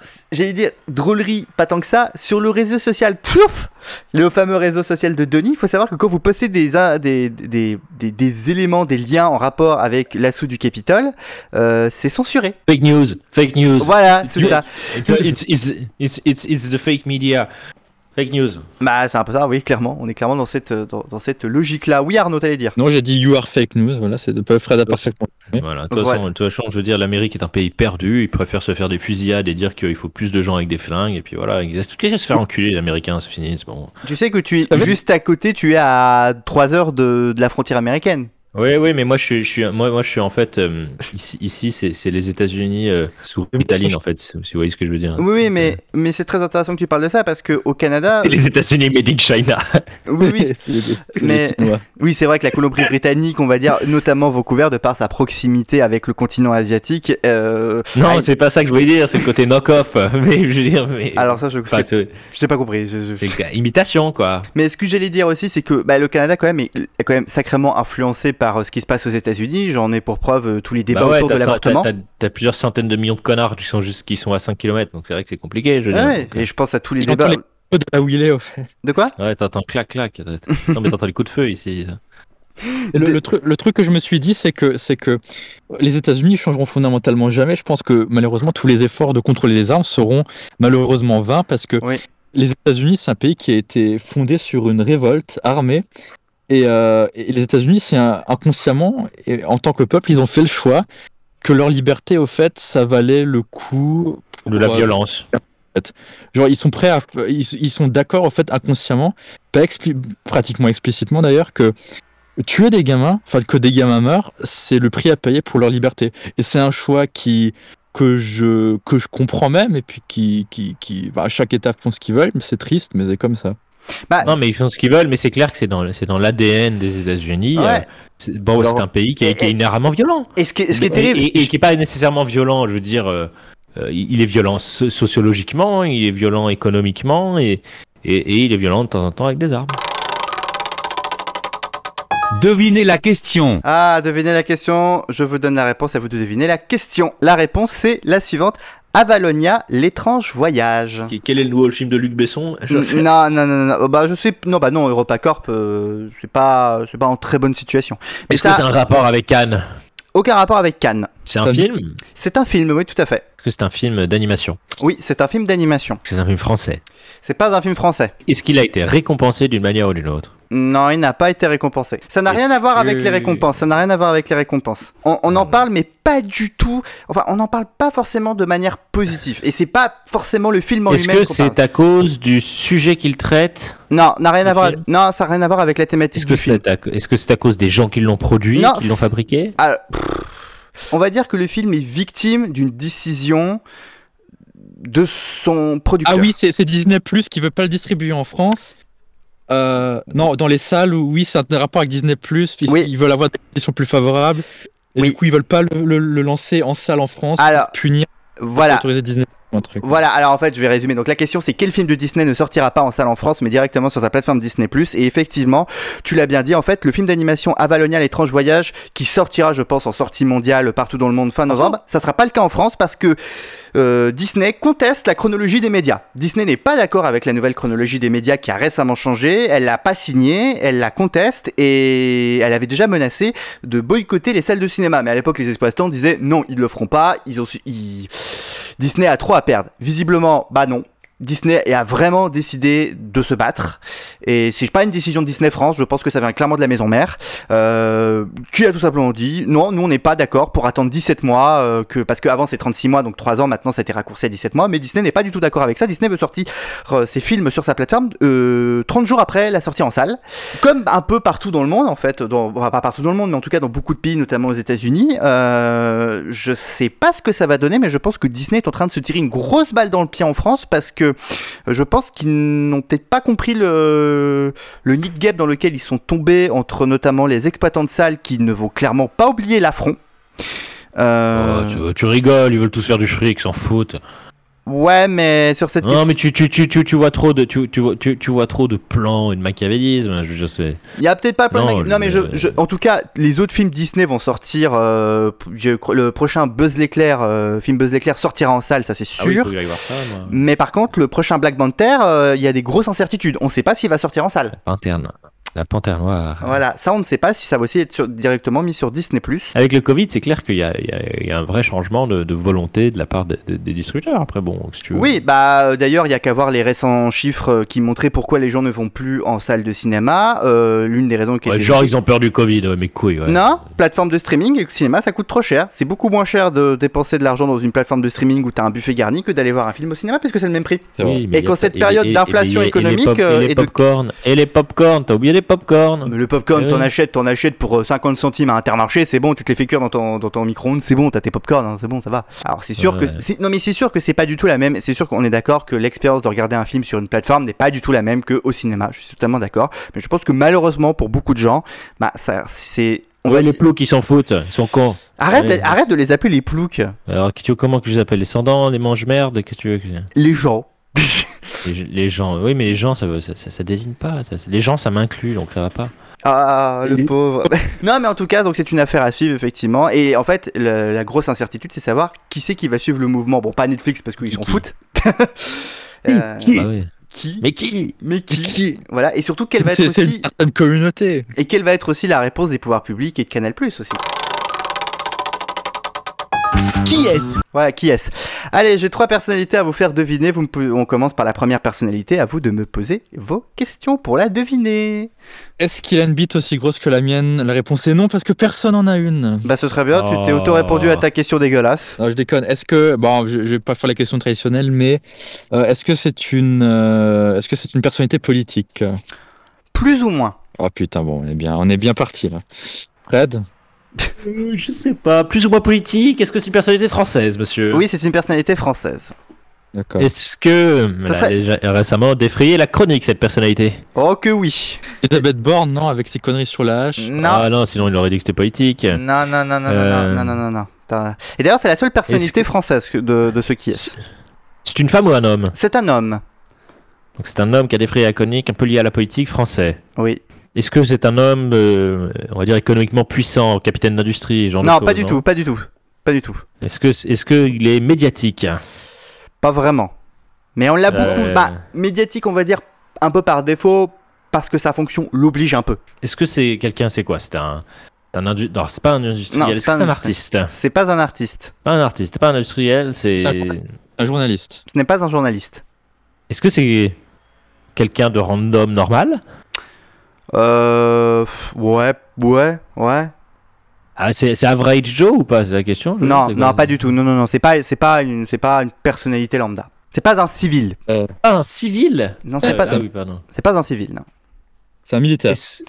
c- j'allais dire drôlerie, pas tant que ça, sur le réseau social, plouf, le fameux réseau social de Denis, il faut savoir que quand vous postez des, des, des, des, des éléments, des liens en rapport avec l'assaut du Capitole, euh, c'est censuré. Fake news, fake news. Voilà, c'est ça. It's, it's, it's, it's the fake media. Fake news. Bah c'est un peu ça, oui, clairement. On est clairement dans cette, dans, dans cette logique-là. Oui Arnaud, t'allais dire Non, j'ai dit you are fake news, voilà, c'est de Fred a parfaitement. Voilà, de toute façon, de toute façon, je veux dire, l'Amérique est un pays perdu. Ils préfèrent se faire des fusillades et dire qu'il faut plus de gens avec des flingues. Et puis voilà, ils qu'est-ce que se faire enculer, les Américains, c'est fini, c'est bon. Tu sais que tu es juste à côté, tu es à 3 heures de, de la frontière américaine. Oui, oui, mais moi je suis, je suis, moi, moi je suis en fait euh, ici, ici c'est, les États-Unis euh, sous Staline en fait, si vous voyez ce que je veux dire. Oui, mais, mais c'est très intéressant que tu parles de ça parce qu'au Canada. c'est les États-Unis made in China. Oui, oui. c'est Mais-. Oui, c'est vrai que la Colombie-Britannique, on va dire, notamment Vancouver, de par sa proximité avec le continent asiatique. euh, Non, c'est pas ça que je voulais dire, c'est le côté knock-off. Mais je veux dire, mais. Alors ça, je Enfin, sais, c'est, je sais pas compris. je- c'est imitation quoi. Mais ce que j'allais dire aussi, c'est que bah, le Canada, quand même, est, est quand même sacrément influencé par euh, ce qui se passe aux États-Unis. J'en ai pour preuve euh, tous les débats Bah ouais, autour de l'avortement. t'as- plusieurs centaines de millions de connards qui sont juste qui sont à 5 km, donc c'est vrai que c'est compliqué. Je. Ouais, Donc, et je pense à tous les débats. les- de là où il est, au fait. De quoi? Ouais, t'entends clac clac. non mais t'entends les coups de feu ici. Le, le truc, le truc que je me suis dit, c'est que, c'est que les États-Unis changeront fondamentalement jamais. Je pense que malheureusement, tous les efforts de contrôler les armes seront malheureusement vains parce que Oui. les États-Unis, c'est un pays qui a été fondé sur une révolte armée. Et, euh, et les États-Unis, c'est inconsciemment, et en tant que peuple, ils ont fait le choix que leur liberté, au fait, ça valait le coup De la euh, violence. Genre, ils sont prêts à. Ils, ils sont d'accord, en fait, inconsciemment, pas expli- pratiquement explicitement d'ailleurs, que tuer des gamins, enfin, que des gamins meurent, c'est le prix à payer pour leur liberté. Et c'est un choix qui. Que je, que je comprends même, et puis qui. qui, qui bah, chaque État font ce qu'ils veulent, mais c'est triste, mais c'est comme ça. Bah, Non mais ils font ce qu'ils veulent, mais c'est clair que c'est dans c'est dans l'ADN des États-Unis. Ouais. Euh, c'est- bon, Alors- c'est un pays qui est, qui est Et- inhéremment violent. Et ce qui est, ce qui est terrible. Et, et qui est pas nécessairement violent, je veux dire, euh, euh, il est violent so- sociologiquement, il est violent économiquement et, et, et il est violent de temps en temps avec des armes. Devinez la question. Ah, devinez la question. Je vous donne la réponse, à vous de deviner la question. La réponse, c'est la suivante. Avalonia, l'étrange voyage. Quel est le nouveau film de Luc Besson? Non, non, non, non, bah je sais, non, bah non, EuropaCorp, euh, c'est pas, c'est pas en très bonne situation. Est-ce que c'est un rapport avec Cannes? Aucun rapport avec Cannes. C'est un film? Est-ce C'est un film, oui, tout à fait. que c'est un film d'animation? Oui, c'est un film d'animation. Est-ce C'est un film français. C'est pas un film français. Est-ce qu'il a été récompensé d'une manière ou d'une autre? Non, il n'a pas été récompensé. Ça n'a rien à voir avec les récompenses. Ça n'a rien à voir avec les récompenses. On, on en Ah. parle, mais pas du tout. Enfin, on n'en parle pas forcément de manière positive. Et c'est pas forcément le film en Est-ce lui-même. que qu'on parle. c'est à cause du sujet qu'il traite Non, n'a rien le à voir. film Non, ça n'a rien à voir avec la thématique Est-ce que du film. c'est à, est-ce que c'est à cause des gens qui l'ont produit, Non, qui l'ont c'est- fabriqué Ah, pff, On va dire que le film est victime d'une décision de son producteur. Ah oui, c'est c'est Disney Plus qui veut pas le distribuer en France. Euh, non, dans les salles où oui, c'est un rapport avec Disney Plus, puisqu'ils Oui. veulent avoir des conditions plus favorables. Et Oui. du coup, ils veulent pas le, le- le lancer en salle en France Alors, pour punir, Voilà. autoriser Disney un truc. Voilà, alors en fait, je vais résumer. Donc la question, c'est quel film de Disney ne sortira pas en salle en France, mais directement sur sa plateforme Disney+. Et effectivement, tu l'as bien dit, en fait, le film d'animation Avalonia l'étrange voyage, qui sortira, je pense, en sortie mondiale partout dans le monde fin novembre, ça sera pas le cas en France parce que euh, Disney conteste la chronologie des médias. Disney n'est pas d'accord avec la nouvelle chronologie des médias qui a récemment changé. Elle l'a pas signée, elle la conteste et elle avait déjà menacé de boycotter les salles de cinéma. Mais à l'époque, les exploitants disaient non, ils le feront pas. Ils ont, su- ils- Disney a trop à perdre. Visiblement, bah non. Disney a vraiment décidé de se battre. Et c'est pas une décision de Disney France, je pense que ça vient clairement de la maison mère, euh, qui a tout simplement dit non, nous on n'est pas d'accord pour attendre 17 mois, euh, que, parce qu'avant c'est 36 mois, donc 3 ans, maintenant ça a été raccourci à 17 mois, mais Disney n'est pas du tout d'accord avec ça. Disney veut sortir euh, ses films sur sa plateforme euh, 30 jours après la sortie en salle, comme un peu partout dans le monde en fait, dans, pas partout dans le monde, mais en tout cas dans beaucoup de pays, notamment aux États-Unis. Je sais pas ce que ça va donner, mais je pense que Disney est en train de se tirer une grosse balle dans le pied en France parce que euh, je pense qu'ils n'ont peut-être pas compris le, le nid gap dans lequel ils sont tombés entre notamment les exploitants de salles qui ne vont clairement pas oublier l'affront. Euh, Oh, tu, tu rigoles, ils veulent tous faire du fric, ils s'en foutent. Ouais, mais sur cette Non, mais tu, tu, tu, tu, tu vois trop de, tu, tu, vois, tu, tu vois trop de plans et de machiavélisme. Je, je sais. Il y a peut-être pas plein de Non, mag- Non, mais je, je- en tout cas, les autres films Disney vont sortir. euh, le prochain Buzz l'éclair, euh, film Buzz l'éclair sortira en salle, ça c'est sûr. Ah oui, faut que voir ça, moi. Mais par contre, le prochain Black Panther, euh, il y a des grosses incertitudes. On sait pas s'il va sortir en salle. Panthère, la panthère noire. Voilà, ça on ne sait pas si ça va aussi être sur- directement mis sur Disney+. Avec le Covid, c'est clair qu'il y, a- y y un vrai changement de, de volonté de la part de- de- des distributeurs. Après, bon, si tu veux. Oui, bah euh, d'ailleurs, il y a qu'à voir les récents chiffres euh, qui montraient pourquoi les gens ne vont plus en salle de cinéma. Euh, L'une des raisons qui Ouais, était- genre, ils ont peur du Covid, ouais, mais couilles. Ouais. Non, plateforme de streaming et le cinéma, ça coûte trop cher. C'est beaucoup moins cher de dépenser de l'argent dans une plateforme de streaming où tu as un buffet garni que d'aller voir un film au cinéma parce que c'est le même prix. Oui, mais et quand cette et- période d'inflation et- et les économique pop- et les popcorn, et les popcorn, t'as oublié les popcorn Mais le popcorn, t'en oui. achètes, t'en achètes pour euh, 50 centimes à Intermarché, c'est bon, tu te les fais cuire dans ton, dans ton micro-ondes, c'est bon, t'as tes popcorn, hein, c'est bon, ça va. Alors c'est sûr Ouais. que, c'est- non mais c'est sûr que c'est pas du tout la même, c'est sûr qu'on est d'accord que l'expérience de regarder un film sur une plateforme n'est pas du tout la même qu'au cinéma, je suis totalement d'accord, mais je pense que malheureusement pour beaucoup de gens, bah ça, c'est... On Ouais, va les ploucs, ils s'en foutent, ils sont cons. Arrête, arrête de les appeler les ploucs, Alors, que comment que je les appelle Les sans-dents, les mange-merdes Qu'est-ce que tu veux que- les gens. les, les gens, oui, mais les gens, ça, veut- ça, ça, ça désigne pas. ça- les gens, ça m'inclut, donc ça va pas. Ah, le pauvre. non, mais en tout cas, donc c'est une affaire à suivre effectivement. Et en fait, le- la grosse incertitude, c'est savoir qui c'est qui va suivre le mouvement. Bon, pas Netflix parce qu'ils Qui, s'en qui foutent. Euh, Bah oui. qui Mais qui Mais qui, Voilà. Et surtout, quelle va être une aussi certaine communauté. et quelle va être aussi la réponse des pouvoirs publics et de Canal Plus aussi. Qui est-ce? Voilà, qui est-ce? Allez, j'ai trois personnalités à vous faire deviner. Vous me pouvez- On commence par la première personnalité. À vous de me poser vos questions pour la deviner. Est-ce qu'il a une bite aussi grosse que la mienne? La réponse est non, parce que personne en a une. Bah, ce serait bien. Tu t'es Oh. auto-répondu à ta question dégueulasse. Non, je déconne. Est-ce que bon, je, je vais pas faire la question traditionnelle, mais euh, est-ce que c'est une, euh, est-ce que c'est une personnalité politique? Plus ou moins. Oh putain, bon, on est bien, on est bien parti là. Fred, Euh, Je sais pas. Plus ou moins politique Est-ce que c'est une personnalité française, monsieur? Oui, c'est une personnalité française. d'accord. Est-ce que Ça elle a serait- déjà récemment défrayé la chronique, cette personnalité? Oh que oui. Elisabeth Borne, non, avec ses conneries sur la hache. Non. Ah non, sinon il aurait dit que c'était politique. Non, non, non, non, Euh. non, non, non, non, non. T'as- Et d'ailleurs, c'est la seule personnalité française que- de, de ce qui est. C'est une femme ou un homme? C'est un homme. Donc c'est un homme qui a défrayé la chronique, un peu lié à la politique français. Oui. Est-ce que c'est un homme, euh, on va dire économiquement puissant, capitaine d'industrie, genre Non, pas du tout, pas du tout. Pas du tout. Est-ce que est-ce que il est médiatique? Pas vraiment. Mais on l'a beaucoup. Euh. Bah, médiatique, on va dire un peu par défaut, parce que sa fonction l'oblige un peu. Est-ce que c'est quelqu'un, c'est quoi? C'est un, un indu... Non, c'est pas un industriel, c'est un artiste? C'est pas un artiste. Pas un artiste, pas un industriel, c'est. Un journaliste. Ce n'est pas un journaliste. Est-ce que c'est quelqu'un de random normal? Euh. Ouais, ouais, ouais. Ah, c'est c'est Average Joe ou pas? C'est la question je- Non, non, quoi? pas du tout. Non, non, non. C'est pas, c'est pas une, c'est pas une personnalité lambda. C'est pas un civil. Ah, un civil? Non, c'est Euh, pas, ah oui, pardon. c'est pas un civil. Non. C'est un militaire. Est-ce-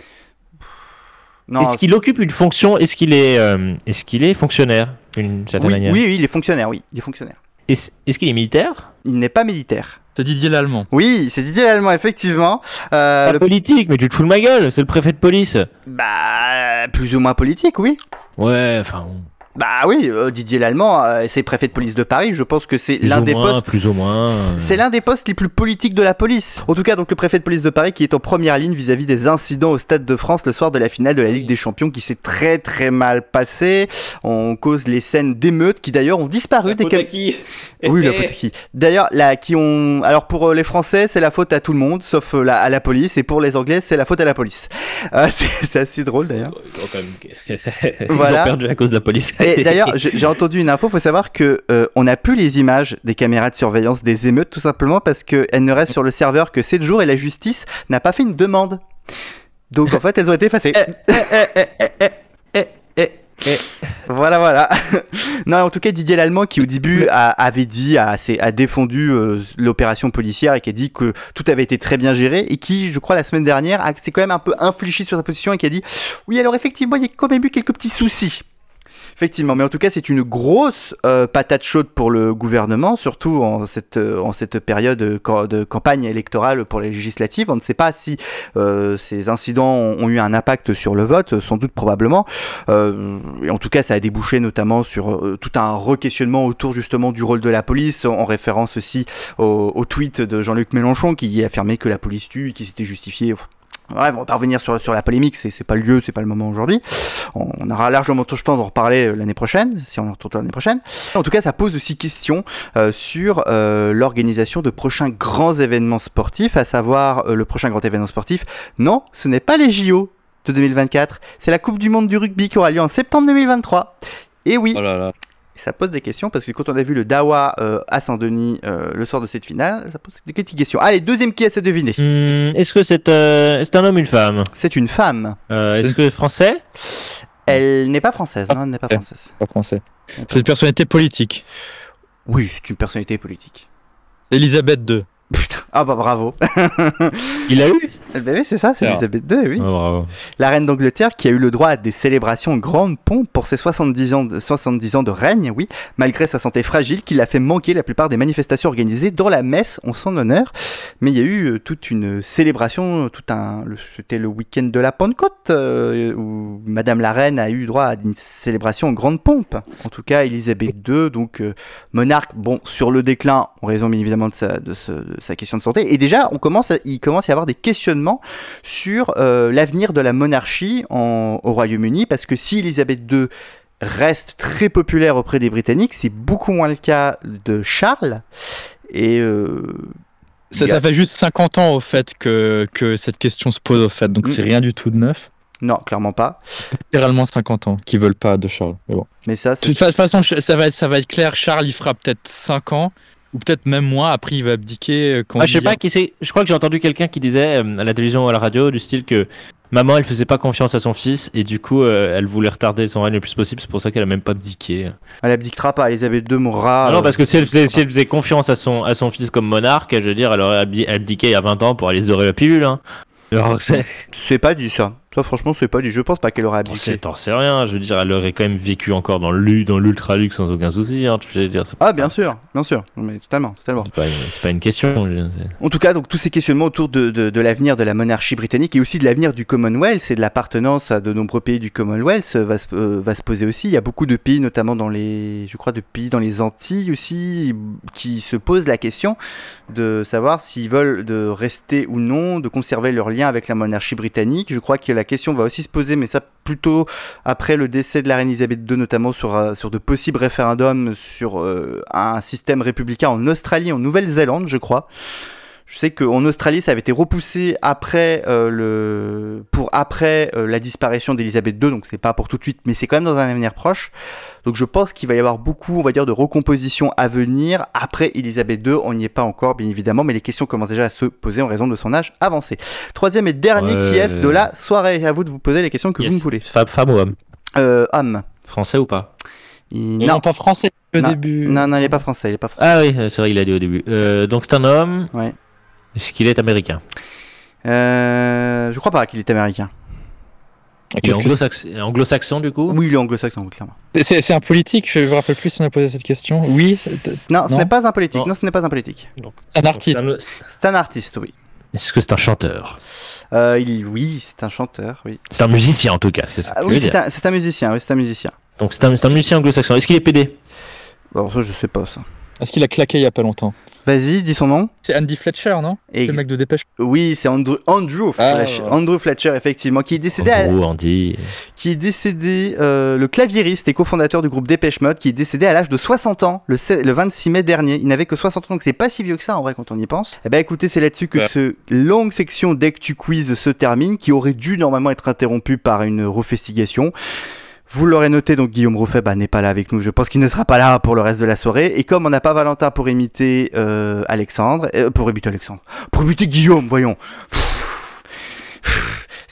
Non, Est-ce qu'il occupe une fonction? Est-ce qu'il est, euh, est-ce qu'il est fonctionnaire d'une certaine oui, manière? oui, oui, il est fonctionnaire, oui, il est fonctionnaire. Est-ce est-ce qu'il est militaire? Il n'est pas militaire. C'est Didier l'Allemand. Oui, c'est Didier Lallemand, effectivement. Euh, Pas le- politique, mais tu te fous de ma gueule. C'est le préfet de police. Bah, plus ou moins politique, oui. Ouais, enfin. Bah oui, euh, Didier Lallemand, euh, c'est préfet de police de Paris. Je pense que c'est l'un des moins, postes. plus ou moins. C'est l'un des postes les plus politiques de la police. En tout cas, donc le préfet de police de Paris qui est en première ligne vis-à-vis des incidents au Stade de France le soir de la finale de la Ligue des Champions qui s'est très très mal passé. On cause les scènes d'émeutes qui d'ailleurs ont disparu des cam- qui Oui, la faute à qui? D'ailleurs, là, qui ont. Alors pour euh, les Français, c'est la faute à tout le monde, sauf la- à la police, et pour les Anglais, c'est la faute à la police. Euh, c'est assez drôle d'ailleurs. Ils même- Ils Voilà. ont perdu à cause de la police. Et d'ailleurs, j'ai entendu une info. Faut savoir que euh, on n'a plus les images des caméras de surveillance des émeutes, tout simplement parce qu'elles ne restent sur le serveur que 7 jours et la justice n'a pas fait une demande. Donc en fait, elles ont été effacées. Voilà, voilà. non, en tout cas, Didier Lallemand, qui au début a- avait dit, a, défendu euh, l'opération policière et qui a dit que tout avait été très bien géré et qui, je crois, la semaine dernière, s'est quand même un peu infléchi sur sa position et qui a dit Oui, alors effectivement, il y a quand même eu quelques petits soucis. Effectivement, mais en tout cas, c'est une grosse euh, patate chaude pour le gouvernement, surtout en cette, euh, période de, cam- de campagne électorale pour les législatives. On ne sait pas si euh, ces incidents ont, eu un impact sur le vote, sans doute probablement. Euh, et en tout cas, ça a débouché notamment sur euh, tout un re-questionnement autour justement du rôle de la police, en référence aussi au, au tweet de Jean-Luc Mélenchon qui affirmait que la police tue, qui s'était justifié. Ouais, on va pas revenir sur, la polémique, c'est c'est pas le lieu, c'est pas le moment aujourd'hui. On, aura largement tout le temps d'en reparler euh, l'année prochaine, si on en retourne l'année prochaine. En tout cas, ça pose aussi question euh, sur euh, l'organisation de prochains grands événements sportifs, à savoir le prochain grand événement sportif. Non, ce n'est pas les JO de 2024, c'est la Coupe du Monde du rugby qui aura lieu en septembre 2023. Et oui, Oh. Ça pose des questions parce que quand on a vu le Dawa euh, à Saint-Denis euh, le soir de cette finale, ça pose des petites questions. Allez, deuxième qui est à deviner. Hmm, Est-ce que c'est euh, c'est un homme ou une femme? C'est une femme. Euh, Est-ce que français? Elle n'est pas française, non, elle n'est pas Ah. française. Pas français. C'est une personnalité politique. Oui, c'est une personnalité politique. Elisabeth II. Putain, ah bah bravo. Il a eu Eh ben oui, c'est ça, c'est Alors. Elisabeth II, oui. Ah, bravo. La reine d'Angleterre qui a eu le droit à des célébrations en grande pompe pour ses 70 ans de, 70 ans de règne, oui, malgré sa santé fragile qui l'a fait manquer la plupart des manifestations organisées dont la messe en son honneur. Mais il y a eu euh, toute une célébration, tout un, c'était le week-end de la Pentecôte euh, où Madame la reine a eu droit à une célébration en grande pompe. En tout cas, Elisabeth II, donc euh, monarque, bon, sur le déclin, en raison bien évidemment de sa, de, ce- de sa question de santé. Et déjà, on commence à- il commence à y avoir des questionnements sur euh, l'avenir de la monarchie en- au Royaume-Uni, parce que si Elisabeth II reste très populaire auprès des Britanniques, c'est beaucoup moins le cas de Charles. Et euh, Ça, fait juste 50 ans au fait que, que cette question se pose au fait, donc c'est Mm. rien du tout de neuf. non, clairement pas. Littéralement 50 ans qui veulent pas de Charles. Mais bon. Mais ça, De toute fa- façon, ça va être, ça va être clair. Charles, il fera peut-être 5 ans, ou peut-être même moins. Après, il va abdiquer. euh, Quand Ah, je sais pas qui c'est. Je crois que j'ai entendu quelqu'un qui disait euh, à la télévision ou à la radio du style que maman elle faisait pas confiance à son fils et du coup euh, elle voulait retarder son règne le plus possible. C'est pour ça qu'elle a même pas abdiqué. elle abdiquera pas. Elisabeth II mourra. Ah non, euh, parce que si elle faisait, si elle faisait confiance à son, à son fils comme monarque, je veux dire, elle aurait abdi- abdiqué il y a 20 ans pour aller se dorer la pilule. Hein. Alors, c'est- c'est pas dit ça. Ça, franchement, c'est pas dit. Je pense pas qu'elle aurait sais, t'en sais rien. Je veux dire, elle aurait quand même vécu encore dans l'u- dans l'ultra luxe sans aucun souci. Hein, veux dire, Ah, bien sûr, bien sûr. Mais totalement, totalement. c'est pas, une- c'est pas une question. En tout cas, donc tous ces questionnements autour de, de, de l'avenir de la monarchie britannique et aussi de l'avenir du Commonwealth et de l'appartenance à de nombreux pays du Commonwealth euh, va se, euh, va se poser aussi. Il y a beaucoup de pays, notamment dans les, je crois, de pays dans les Antilles aussi, qui se posent la question de savoir s'ils veulent de rester ou non, de conserver leur lien avec la monarchie britannique. Je crois que la question va aussi se poser, mais ça plutôt après le décès de la reine Elisabeth II, notamment sur, sur de possibles référendums sur euh, un système républicain en Australie, en Nouvelle-Zélande, je crois. Je sais qu'en Australie, ça avait été repoussé après euh, le pour après euh, la disparition d'Elisabeth II, donc c'est pas pour tout de suite, mais c'est quand même dans un avenir proche. Donc je pense qu'il va y avoir beaucoup, on va dire, de recomposition à venir après Elisabeth II. On n'y est pas encore, bien évidemment, mais les questions commencent déjà à se poser en raison de son âge avancé. Troisième et dernier Ouais. qui est de la soirée. À vous de vous poser les questions que Yes. vous me voulez. Femme, femme ou homme Euh, homme. Français ou pas Il- Non, non, pas français au Non. début. non, non, il est pas français, il est pas français. Ah oui, c'est vrai, il a dit au début. Euh, donc c'est un homme. Ouais. Est-ce qu'il est américain Euh, je crois pas qu'il est américain. Il est anglo-saxon, du coup Oui, il est anglo-saxon, clairement. c'est C'est- C'est un politique, je me rappelle plus si on a posé cette question. Oui, c'est- Non, ce n'est pas un politique. Non. Non, ce n'est pas un politique. Donc, un artiste. c'est un- C'est artiste, oui. Est-ce que c'est un chanteur Euh, il, oui, c'est un chanteur, oui. C'est un musicien en tout cas, c'est ça Ah, oui, c'est un, c'est un musicien, oui, c'est un musicien. Donc c'est un, c'est un musicien anglo-saxon. Est-ce qu'il est PD Bon, ça, je sais pas ça. Est-ce qu'il a claqué il y a pas longtemps? Vas-y, dis son nom. C'est Andy Fletcher, non? C'est le mec de Dépêche. Oui, c'est Andrew, Andrew, Ah, Fletcher, ouais. Andrew Fletcher, effectivement, qui est décédé, à- Andrew, Andy. qui est décédé euh, le claviériste et cofondateur du groupe Dépêche Mode, qui est décédé à l'âge de 60 ans, le, se- le 26 mai dernier. Il n'avait que 60 ans, donc c'est pas si vieux que ça en vrai quand on y pense. Eh ben écoutez, c'est là-dessus que Ouais. ce longue section Deck tu quiz se termine, qui aurait dû normalement être interrompue par une refestigation. Vous l'aurez noté, donc Guillaume Rouffet bah, n'est pas là avec nous. Je pense qu'il ne sera pas là pour le reste de la soirée. Et comme on n'a pas Valentin pour imiter euh, Alexandre, euh, pour imiter Alexandre, pour imiter Guillaume, voyons.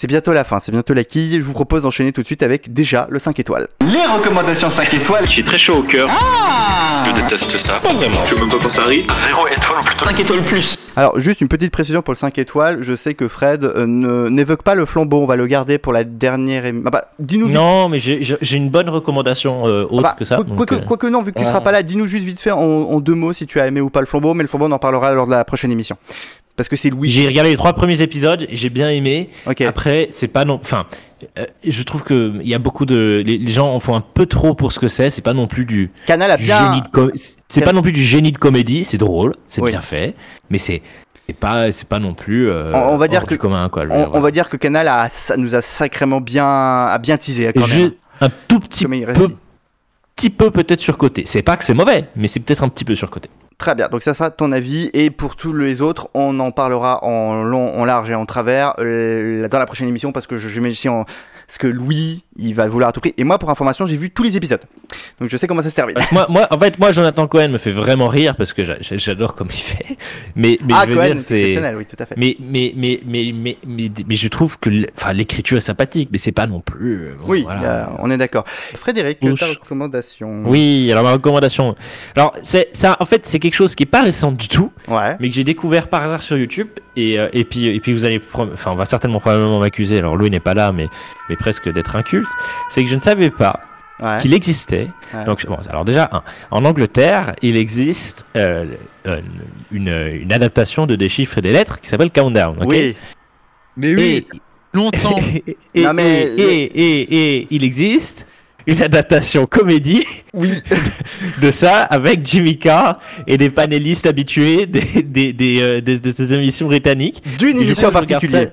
C'est bientôt la fin, c'est bientôt la quille. Je vous propose d'enchaîner tout de suite avec déjà le 5 étoiles. Les recommandations 5 étoiles. Je suis très chaud au cœur. Ah Je déteste ça. Pas vraiment. Je veux même pas quand ça arrive. Zéro étoile ou plutôt 5 étoiles plus. Alors, juste une petite précision pour le 5 étoiles. Je sais que Fred euh, ne- n'évoque pas le flambeau. On va le garder pour la dernière. Ah bah, dis-nous. Non, mais j'ai une bonne recommandation euh, Ah autre bah, que ça. quoi- Quoique euh, quoique non, vu que tu Ah. seras pas là, dis-nous juste vite fait en, en deux mots si tu as aimé ou pas le flambeau. Mais le flambeau, on en parlera lors de la prochaine émission. Parce que c'est Louis. J'ai regardé les trois premiers épisodes, j'ai bien aimé. Après, c'est pas non. Enfin, euh, je trouve que il y a beaucoup de. Les, les gens en font un peu trop pour ce que c'est. C'est pas non plus du, Canal a du bien. génie de com- C'est pas non plus du génie de comédie. C'est drôle, c'est Oui. bien fait, mais c'est c'est pas c'est pas non plus. euh, On- va dire que- commun quoi. On, dire, on voilà. va dire que Canal a, ça nous a sacrément bien, a bien teasé. Quand même. un tout petit peu, petit peu peut-être surcoté. C'est pas que c'est mauvais, mais c'est peut-être un petit peu surcoté. Très bien, donc ça sera ton avis. Et pour tous les autres, on en parlera en long, en large et en travers euh, dans la prochaine émission parce que je, je m'imagine en- parce que Louis, il va le vouloir à tout prix. Et moi, pour information, j'ai vu tous les épisodes. Donc je sais comment ça se termine. Moi, moi, en fait, moi, Jonathan Cohen me fait vraiment rire parce que j'a- j'a- j'adore comme il fait. Mais, mais ah, je veux Cohen, dire, c'est exceptionnel, oui, tout à fait. Mais, mais, mais, mais, mais, mais, mais je trouve que l'écriture est sympathique, mais c'est pas non plus. euh, bon, oui, voilà. euh, on est d'accord. Frédéric, ta recommandation? Oui, alors ma recommandation. Alors, c'est ça, en fait, c'est quelque chose qui est pas récent du tout, Ouais. mais que j'ai découvert par hasard sur YouTube. Et, euh, et puis, et puis vous allez, enfin, on va certainement probablement m'accuser. Alors, Louis n'est pas là, mais, mais presque d'être C'est que je ne savais pas ouais. qu'il existait. Ouais. Donc, bon, alors déjà, un, en Angleterre, il existe euh, une, une adaptation de des chiffres et des lettres qui s'appelle Countdown. Oui. Mais Et, longtemps. et, et, Non, mais et, et, et- et il existe une adaptation comédie de, de ça avec Jimmy Carr et des panélistes habitués des, des, des, euh, des- de ces émissions britanniques. D'une émission en particulier.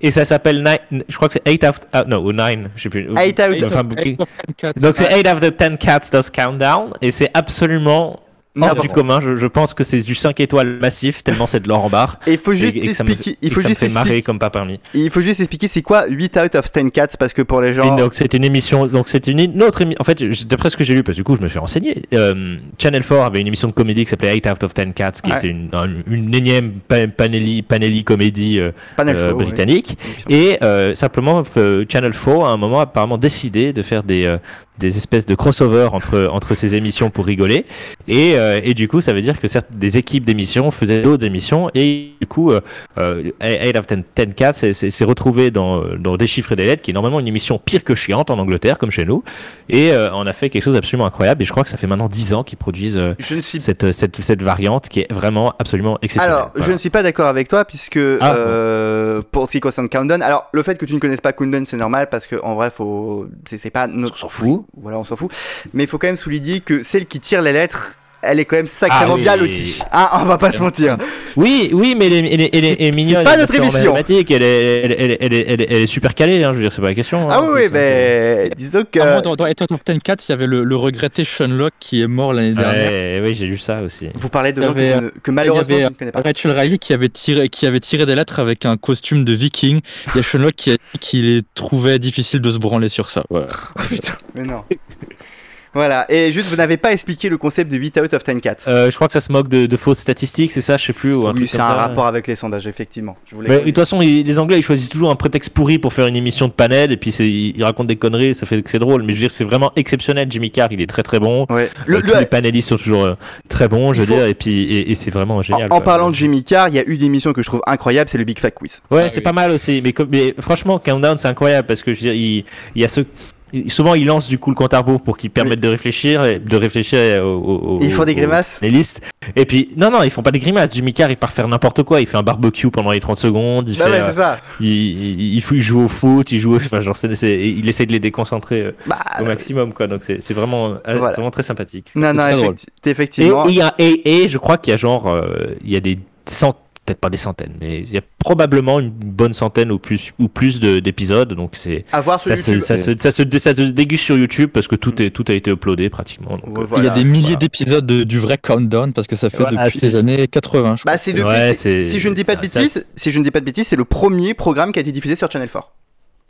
Et ça s'appelle Nine, je crois que c'est 8 out, ah, non, ou 9, je sais plus. Eight out Enfin, of- booking- eight of ten cats. donc c'est 8 out of 10 cats does countdown et c'est absolument hors du commun. Je, je pense que c'est du 5 étoiles massif tellement c'est de l'or en barre. Et il faut juste et me, expliquer. et Il faut me juste fait marrer comme pas parmi. Il faut juste expliquer c'est quoi 8 out of 10 cats parce que pour les Et gens. donc c'est une émission, donc c'est une, autre émission. En fait, d'après ce que j'ai lu, parce que du coup je me suis renseigné, euh, Channel 4 avait une émission de comédie qui s'appelait 8 out of 10 cats, qui Ouais. était une, un- une énième pa- panélie, panélie comédie euh, Panel euh, oui. britannique. Et simplement, Channel 4 à un moment a apparemment décidé de faire des, euh, des espèces de crossover entre, entre ces émissions pour rigoler. Et, euh, et du coup, ça veut dire que certes, des équipes d'émissions faisaient d'autres émissions. Et du coup, euh, euh, 8 of 10, 10 Cats s'est- s'est s'est retrouvé dans, dans Des chiffres et des lettres, qui est normalement une émission pire que chiante en Angleterre, comme chez nous. Et euh, on a fait quelque chose d'absolument incroyable. Et je crois que ça fait maintenant 10 ans qu'ils produisent euh, Je ne suis cette, cette, cette variante qui est vraiment absolument exceptionnelle. Alors, je ne suis pas d'accord avec toi puisque Ah, euh, pour ce qui concerne Countdown, alors le fait que tu ne connaisses pas Countdown, c'est normal parce que en vrai, faut, c'est c'est pas notre. On s'en fout. Voilà, on s'en fout. Mais il faut quand même souligner que celle qui tire les lettres, elle est quand même sacrément Ah oui. bien lotie. Ah, on va pas se mentir. Oui, oui, mais elle est, elle est, elle est- elle est mignonne. pas elle est notre émission. Elle est, elle, est- elle, est- elle, est- elle, est- elle est super calée, hein, je veux dire, c'est pas la question. hein, Ah oui, hein, mais disons que. Ah, moi, dans, dans Out of Ten Cats, il y avait le, le regretté Sean Locke qui est mort l'année dernière. Ouais, oui, j'ai lu ça aussi. Vous parlez de gens que, avait, que malheureusement il y avait, je ne connais pas. Rachel Riley qui avait tiré qui avait tiré des lettres avec un costume de viking. Il y a Sean Locke qui a dit qu'il les trouvait difficile de se branler sur ça. Voilà. Oh, putain, mais non. Voilà, et juste, vous n'avez pas expliqué le concept de 8 out of 10 cats. Euh, je crois que ça se moque de, de fausses statistiques, c'est ça, je sais plus. Ou un oui, c'est un ça. rapport avec les sondages, effectivement. Je voulais Mais de toute façon, ils- les Anglais, ils choisissent toujours un prétexte pourri pour faire une émission de panel, et puis c'est- ils racontent des conneries, ça fait que c'est drôle. Mais je veux dire, c'est vraiment exceptionnel. Jimmy Carr, il est très très bon. Ouais. Euh, Le- tous le- les panélistes sont toujours euh, très bons, je veux Il faut- dire, et puis et, et c'est vraiment En, génial. en quoi. parlant de Jimmy Carr, il y a eu des émissions que je trouve incroyables, c'est le Big Fat Quiz. Ouais, Ah c'est oui. pas mal aussi. Mais, comme, mais franchement, Countdown, c'est incroyable parce que je veux dire, il, il y a ce. Souvent, il lance du coup le compte à rebours pour qu'il permette de réfléchir, et, de réfléchir euh, au, au- Ils font des grimaces Les listes. Et puis, non, non, ils font pas des grimaces. Jimmy Carr, il part faire n'importe quoi. Il fait un barbecue pendant les 30 secondes. Il Bah fait, ouais, euh, ça. il, il, il, il joue au foot, il joue, enfin, genre, c'est- c'est- il essaie de les déconcentrer euh, Bah, au maximum, quoi. Donc, c'est c'est vraiment, euh, Voilà. vraiment très sympathique. non, non, drôle. Et, effectivement. et, et, et je crois qu'il y a genre, euh, il y a des centaines, peut-être pas des centaines, mais il y a probablement une bonne centaine ou plus, ou plus de- d'épisodes. Donc c'est À voir sur ça se, YouTube. ça, se, ça, se, ça se déguste sur YouTube parce que tout, est, tout a été uploadé pratiquement. Donc, Ouais, euh, voilà. Il y a des milliers d'épisodes de- du vrai countdown parce que ça fait Voilà, depuis c'est- les années 80. Je crois. Bah, c'est depuis. Ouais, c'est- c'est- si je ne dis pas de bêtises, si je ne dis pas de bêtises, c'est le premier programme qui a été diffusé sur Channel 4.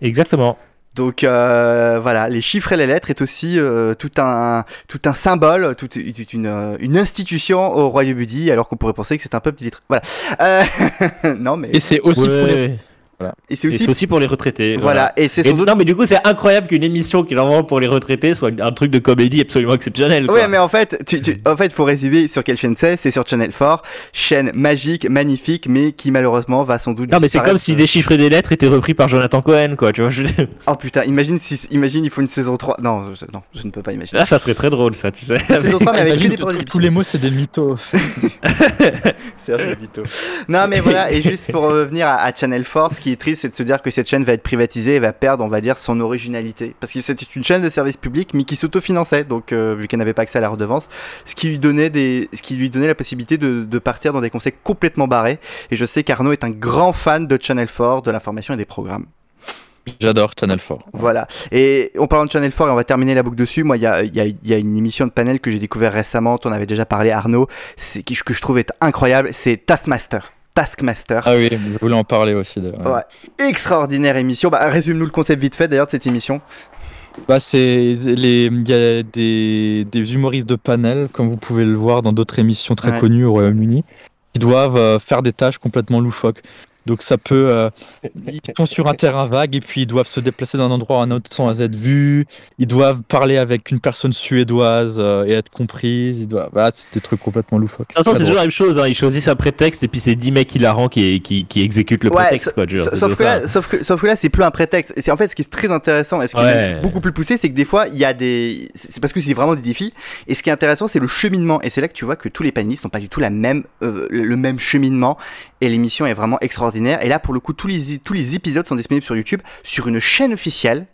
Exactement. Donc euh, voilà, les chiffres et les lettres est aussi euh, tout un tout un symbole, toute, toute une, euh, une institution au Royaume-Uni, alors qu'on pourrait penser que c'est un peuple illettré. Voilà. Euh, non mais Et c'est aussi pour les. Ouais. et c'est aussi pour les retraités. voilà et c'est doute non, mais du coup, c'est incroyable qu'une émission qui est normalement pour les retraités soit un truc de comédie absolument exceptionnel. quoi. Ouais, mais en fait, tu, tu- en fait, faut résumer sur quelle chaîne c'est. C'est sur Channel 4, chaîne magique, magnifique, mais qui malheureusement va sans doute. Non, mais c'est comme si et des lettres étaient repris par Jonathan Cohen, quoi. Tu vois, je... Oh putain, imagine si, imagine, il faut une saison 3. Non, je, non, je ne peux pas imaginer. Là, ça serait très drôle, ça, tu sais. saison 3, mais avec Imagine, des tous- tous les mots, c'est des mythos. Serge Vito. Non, mais voilà, et juste pour revenir à, à Channel 4, ce qui est triste, c'est de se dire que cette chaîne va être privatisée et va perdre, on va dire, son originalité. Parce que c'était une chaîne de service public, mais qui s'autofinançait, donc euh, vu qu'elle n'avait pas accès à la redevance, ce qui lui donnait, des, ce qui lui donnait la possibilité de, de partir dans des concepts complètement barrés. Et je sais qu'Arnaud est un grand fan de Channel 4, de l'information et des programmes. J'adore Channel 4. Voilà. Et en parlant de Channel 4, et on va terminer la boucle dessus, moi, il y a, y, a, y a une émission de panel que j'ai découvert récemment, tu en avais déjà parlé, Arnaud, qui- que je trouve être incroyable, c'est Taskmaster. Taskmaster. Ah oui, je voulais en parler aussi. d'ailleurs. Ouais. Extraordinaire émission. Bah, résume-nous le concept vite fait d'ailleurs de cette émission. Bah, c'est les, il y a des, des humoristes de panel, comme vous pouvez le voir dans d'autres émissions très Ouais. connues au Royaume-Uni, qui doivent euh, faire des tâches complètement loufoques. Donc ça peut, euh, ils sont sur un terrain vague et puis ils doivent se déplacer d'un endroit à un autre sans être vus. Ils doivent parler avec une personne suédoise euh, et être comprise. Ils doivent, voilà, c'est des trucs complètement loufoques. De toute façon, très c'est toujours la même chose. Hein. Ils choisissent un prétexte et puis c'est 10 mecs hilarants qui, qui, qui exécutent le Ouais, prétexte. Quoi, sauf, que là, sauf, que, sauf que là, c'est plus un prétexte. C'est en fait ce qui est très intéressant et ce qui Ouais. est beaucoup plus poussé, c'est que des fois, il y a des. C'est parce que c'est vraiment des défis. Et ce qui est intéressant, c'est le cheminement. Et c'est là que tu vois que tous les panélistes n'ont pas du tout la même, euh, le même cheminement. Et l'émission est vraiment extraordinaire. Et là, pour le coup, tous les, épisodes sont disponibles sur YouTube, sur une chaîne officielle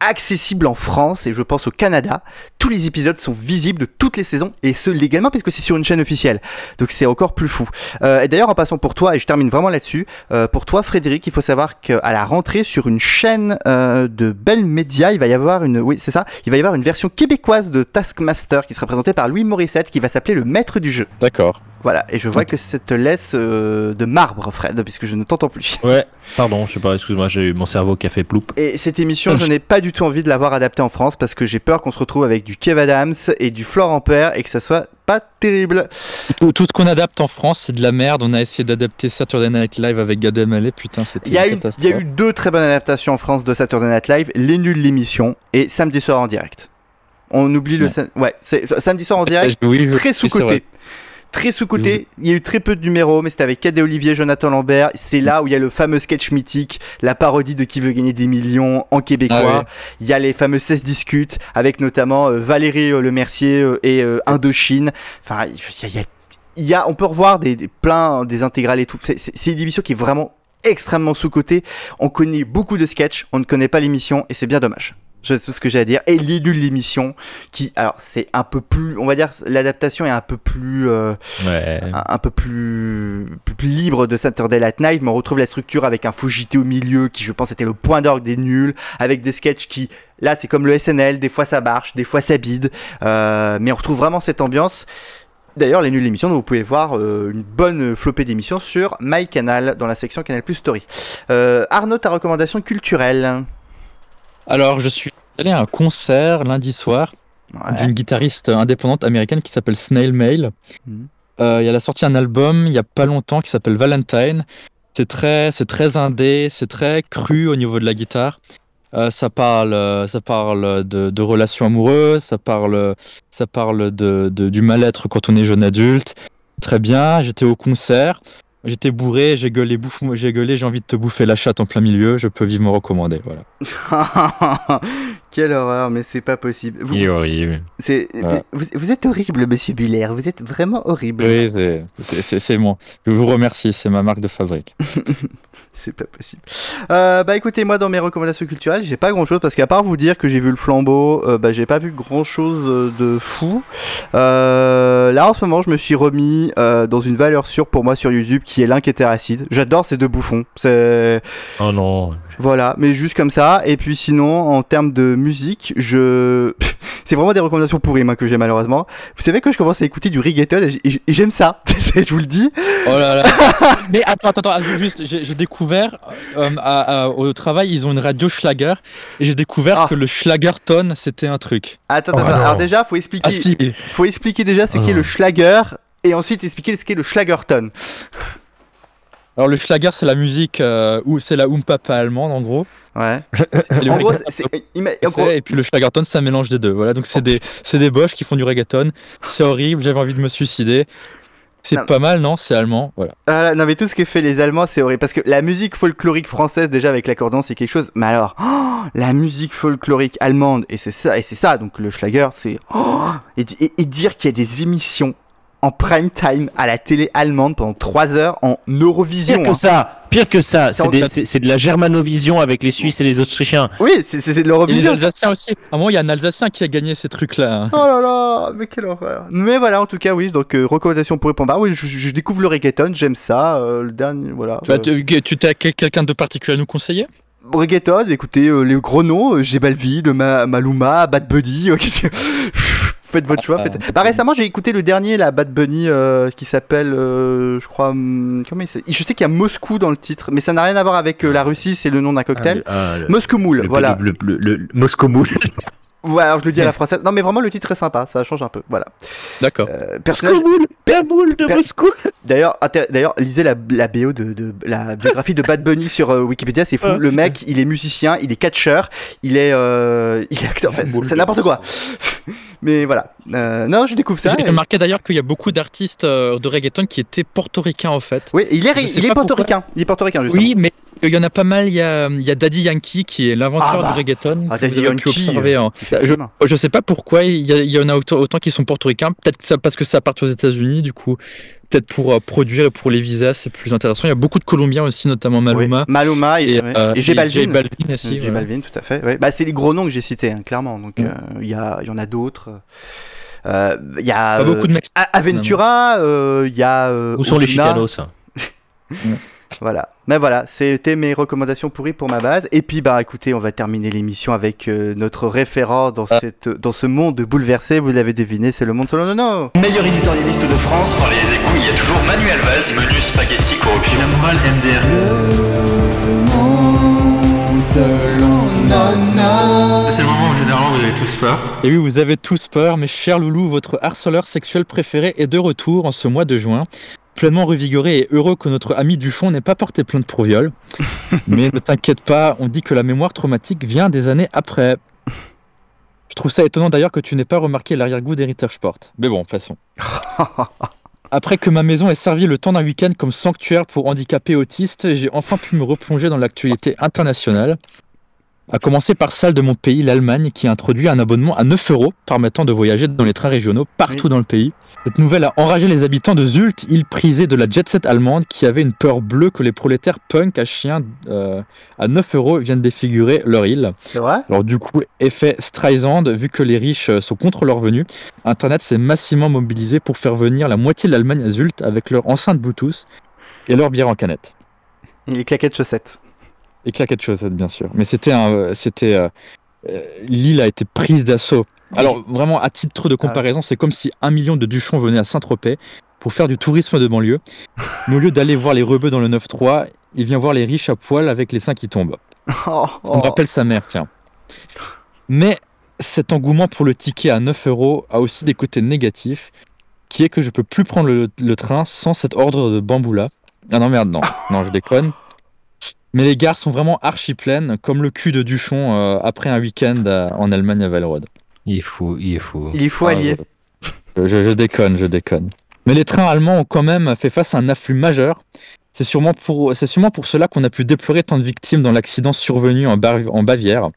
accessible en France et je pense au Canada. Tous les épisodes sont visibles de toutes les saisons et ce légalement puisque c'est sur une chaîne officielle. Donc c'est encore plus fou. Euh, et d'ailleurs en passant pour toi et je termine vraiment là-dessus, euh, pour toi Frédéric, il faut savoir qu'à la rentrée sur une chaîne euh, de Bell Media, il va y avoir une, oui c'est ça, il va y avoir une version québécoise de Taskmaster qui sera présentée par Louis Morissette qui va s'appeler le Maître du jeu. D'accord. Voilà et je vois que ça te laisse euh, de marbre Fred puisque je ne t'entends plus. Ouais, pardon, je sais pas, excuse-moi, j'ai eu mon cerveau qui a fait ploup. Et cette émission, je n'ai pas du tout envie de l'avoir adaptée en France parce que j'ai peur qu'on se retrouve avec du Kev Adams et du Florent Père et que ça soit pas terrible. Tout, tout ce qu'on adapte en France, c'est de la merde. On a essayé d'adapter Saturday Night Live avec Gad Elmaleh. Putain, c'était une eu, il catastrophe. y a eu deux très bonnes adaptations en France de Saturday Night Live Les Nuls l'émission et Samedi soir en direct. On oublie le. Ouais. sa- Ouais, c'est Samedi soir en direct, Eh, oui, je- très oui, c'est sous-côté. Très sous-côté, il y a eu très peu de numéros, mais c'était avec Cadet Olivier, Jonathan Lambert. C'est là où il y a le fameux sketch mythique, la parodie de Qui veut gagner des millions en québécois. Ah. Il y a les fameux 16 discutes avec notamment euh, Valérie euh, Le Mercier euh, et euh, Indochine. Enfin, il y a, il y a- on peut revoir des, des plein des intégrales et tout. C'est une émission qui est vraiment extrêmement sous-cotée. On connaît beaucoup de sketchs, on ne connaît pas l'émission et c'est bien dommage. C'est tout ce que j'ai à dire. Et l'élu de l'émission, qui, alors, c'est un peu plus, on va dire, l'adaptation est un peu plus, euh, Ouais. un, un peu plus, plus, plus libre de Saturday Night Live, mais on retrouve la structure avec un JT au milieu, qui je pense était le point d'orgue des nuls, avec des sketchs qui, là, c'est comme le SNL, des fois ça marche, des fois ça bide, euh, mais on retrouve vraiment cette ambiance. D'ailleurs, les nuls d'émission, vous pouvez voir euh, une bonne flopée d'émissions sur MyCanal, dans la section Canal Plus Story. Arnaud, ta recommandation culturelle? Alors, je suis allé à un concert lundi soir d'une guitariste indépendante américaine qui s'appelle Snail Mail. Mhm. Euh, elle a sorti un album il y a pas longtemps qui s'appelle Valentine. C'est très, c'est très indé, c'est très cru au niveau de la guitare. Euh, ça parle, euh, ça parle de, de relations amoureuses, ça parle, ça parle de, de- du mal-être quand on est jeune adulte. Très bien. J'étais au concert, j'étais bourré, j'ai gueulé, j'ai gueulé, j'ai envie de te bouffer la chatte en plein milieu. Je peux vivement recommander. Voilà. Quelle horreur, mais c'est pas possible. Vous, Il est horrible. c'est- Voilà. vous, vous êtes horrible, monsieur Buller. Vous êtes vraiment horrible. Oui, c'est, c'est, c'est, c'est moi. Je vous remercie. C'est ma marque de fabrique. C'est pas possible. Euh, bah écoutez, moi dans mes recommandations culturelles, j'ai pas grand chose parce qu'à part vous dire que j'ai vu le flambeau, euh, bah j'ai pas vu grand chose de fou. Euh, là en ce moment, je me suis remis euh, dans une valeur sûre pour moi sur YouTube qui est l'inquiétéracide. J'adore ces deux bouffons. C'est Oh non. voilà, mais juste comme ça. Et puis sinon, en termes de musique, je c'est vraiment des recommandations pourries moi, que j'ai malheureusement. Vous savez que je commence à écouter du reggaeton et j'aime ça. je vous le dis. Oh là là. Mais attends, attends, attends, juste, j'ai, découvert euh, à- à- au travail, ils ont une radio Schlager et j'ai découvert Ah. que le Schlagerton c'était un truc. Attends, Oh attends, non. alors déjà, faut expliquer. Ah si. faut expliquer déjà ce Oh qu'est non. le Schlager et ensuite expliquer ce qu'est le Schlagerton. Alors le Schlager c'est la musique euh, ou c'est la Umpapa allemande en gros. Ouais. Et, En gros, en gros- puis le Schlagerton c'est un mélange des deux. Voilà donc c'est des c'est des boches qui font du reggaeton. C'est horrible. J'avais envie de me suicider. C'est pas mal non? C'est allemand. Voilà. Ah, non mais tout ce que fait les Allemands c'est horrible parce que la musique folklorique française déjà avec l'accordéon c'est quelque chose mais alors oh, la musique folklorique allemande et c'est ça et c'est ça donc le Schlager c'est oh, et, di- et- et dire qu'il y a des émissions en prime time à la télé allemande pendant 3 heures en Eurovision Pire que hein. ça, pire que ça, C'est de la germanovision avec les Suisses et les Autrichiens. oui c'est, de Et les l'Eurovision Alsaciens aussi. À un moment il y a un Alsacien qui a gagné ces trucs là. Oh là là, mais quelle horreur. Mais voilà, en tout cas, oui, donc euh, recommandation pour Epomba. Oui, je, je découvre le reggaeton, j'aime ça. euh, le dernier, voilà. Bah, Euh, tu tu t'as quel- quelqu'un de particulier à nous conseiller? Reggaeton, écoutez, euh, les gros noms, euh, J Balvin, Ma- Maluma, Bad Bunny. euh, Faites votre choix. Ah, faites- Bah, récemment, j'ai écouté le dernier, la Bad Bunny, euh, qui s'appelle, euh, je crois, hum, comment il s'appelle? Je sais qu'il y a Moscou dans le titre, mais ça n'a rien à voir avec euh, la Russie, c'est le nom d'un cocktail. Ah, le- Moscou Moule, le- voilà. Le, le, le- le Moscow Mule. Ouais, alors je le dis à la française. Non, mais vraiment, le titre est sympa, ça change un peu. Voilà. D'accord. Euh, personnage- de Per- Moscou. D'ailleurs, d'ailleurs, lisez la, la BO de, de- la biographie de Bad Bunny sur euh, Wikipédia, c'est fou. Ah, le mec, il est musicien, il est catcheur, il est, euh, il est acteur. Enfin, c'est- c'est n'importe quoi. Mais voilà. Euh, non, je découvre ça. J'ai et- remarqué d'ailleurs qu'il y a beaucoup d'artistes euh, de reggaeton qui étaient portoricains en fait. Oui, il est, il est portoricain. Il est portoricain. justement. Oui, mais il y en a pas mal. Il y a, il y a Daddy Yankee qui est l'inventeur Ah bah. du reggaeton. Ah, Daddy Yankee, en- je, bien. je sais pas pourquoi il y, en a autant, autant qui sont portoricains. Peut-être que parce que ça part aux États-Unis, du coup. Peut-être pour euh, produire et pour les visas, c'est plus intéressant. Il y a beaucoup de Colombiens aussi, notamment Maluma. Oui. Maluma et, Et, ouais. euh, et J et Balvin. J Balvin aussi, J ouais. Balvin, tout à fait. ouais. Bah, c'est les gros noms que j'ai cités, hein, clairement. Donc, Mm. euh, il y, a, il y en a d'autres. Euh, Il y a Pas euh, beaucoup de Aventura, euh, il y a. euh, Où sont les chicanos Voilà. Mais voilà, c'était mes recommandations pourries pour ma base. Et puis, bah, écoutez, on va terminer l'émission avec euh, notre référent dans, Ah. cette, dans ce monde bouleversé. Vous l'avez deviné, c'est le monde selon Nono. Meilleur éditorialiste de France. Dans les égouts, il y a toujours Manuel Valls, menu spaghetti corruption. La morale MDR. C'est le moment où généralement vous avez tous peur. Et oui, vous avez tous peur, mes chers loulous, votre harceleur sexuel préféré est de retour en ce mois de juin. Pleinement revigoré et heureux que notre ami Duchon n'ait pas porté plainte pour viol. Mais ne t'inquiète pas, on dit que la mémoire traumatique vient des années après. Je trouve ça étonnant d'ailleurs que tu n'aies pas remarqué l'arrière-goût d'Heritage Sport. Mais bon, passons. Après que ma maison ait servi le temps d'un week-end comme sanctuaire pour handicapés autistes, j'ai enfin pu me replonger dans l'actualité internationale. À commencer par celle de mon pays, l'Allemagne, qui a introduit un abonnement à 9 euros permettant de voyager dans les trains régionaux partout Oui. dans le pays. Cette nouvelle a enragé les habitants de Zult, île prisée de la jet set allemande, qui avait une peur bleue que les prolétaires punk à chiens euh, à 9 euros viennent défigurer leur île. C'est vrai? Alors du coup, effet Streisand, vu que les riches euh, sont contre leur venue, Internet s'est massivement mobilisé pour faire venir la moitié de l'Allemagne à Zult avec leur enceinte Bluetooth et leur bière en canette. Et les claquettes chaussettes. Et claquettes chaussettes, bien sûr. Mais c'était un, c'était, euh, euh, l'île a été prise d'assaut. Alors vraiment, à titre de comparaison, c'est comme si un million de Duchons venaient à Saint-Tropez pour faire du tourisme de banlieue. Mais au lieu d'aller voir les rebeux dans le 9-3, il vient voir les riches à poil avec les seins qui tombent. Oh, Ça me oh. rappelle sa mère, tiens. Mais cet engouement pour le ticket à 9 euros a aussi des côtés négatifs, qui est que je peux plus prendre le, le train sans cet ordre de bamboula. Ah non merde, non, non je déconne. Mais les gares sont vraiment archi pleines, comme le cul de Duchon euh, après un week-end à- en Allemagne à Valrode. Il est fou, il est fou. Il est fou Ah, allié. Je, je- je déconne, je déconne. Mais les trains allemands ont quand même fait face à un afflux majeur. C'est sûrement pour, c'est sûrement pour cela qu'on a pu déplorer tant de victimes dans l'accident survenu en, Bar- en Bavière.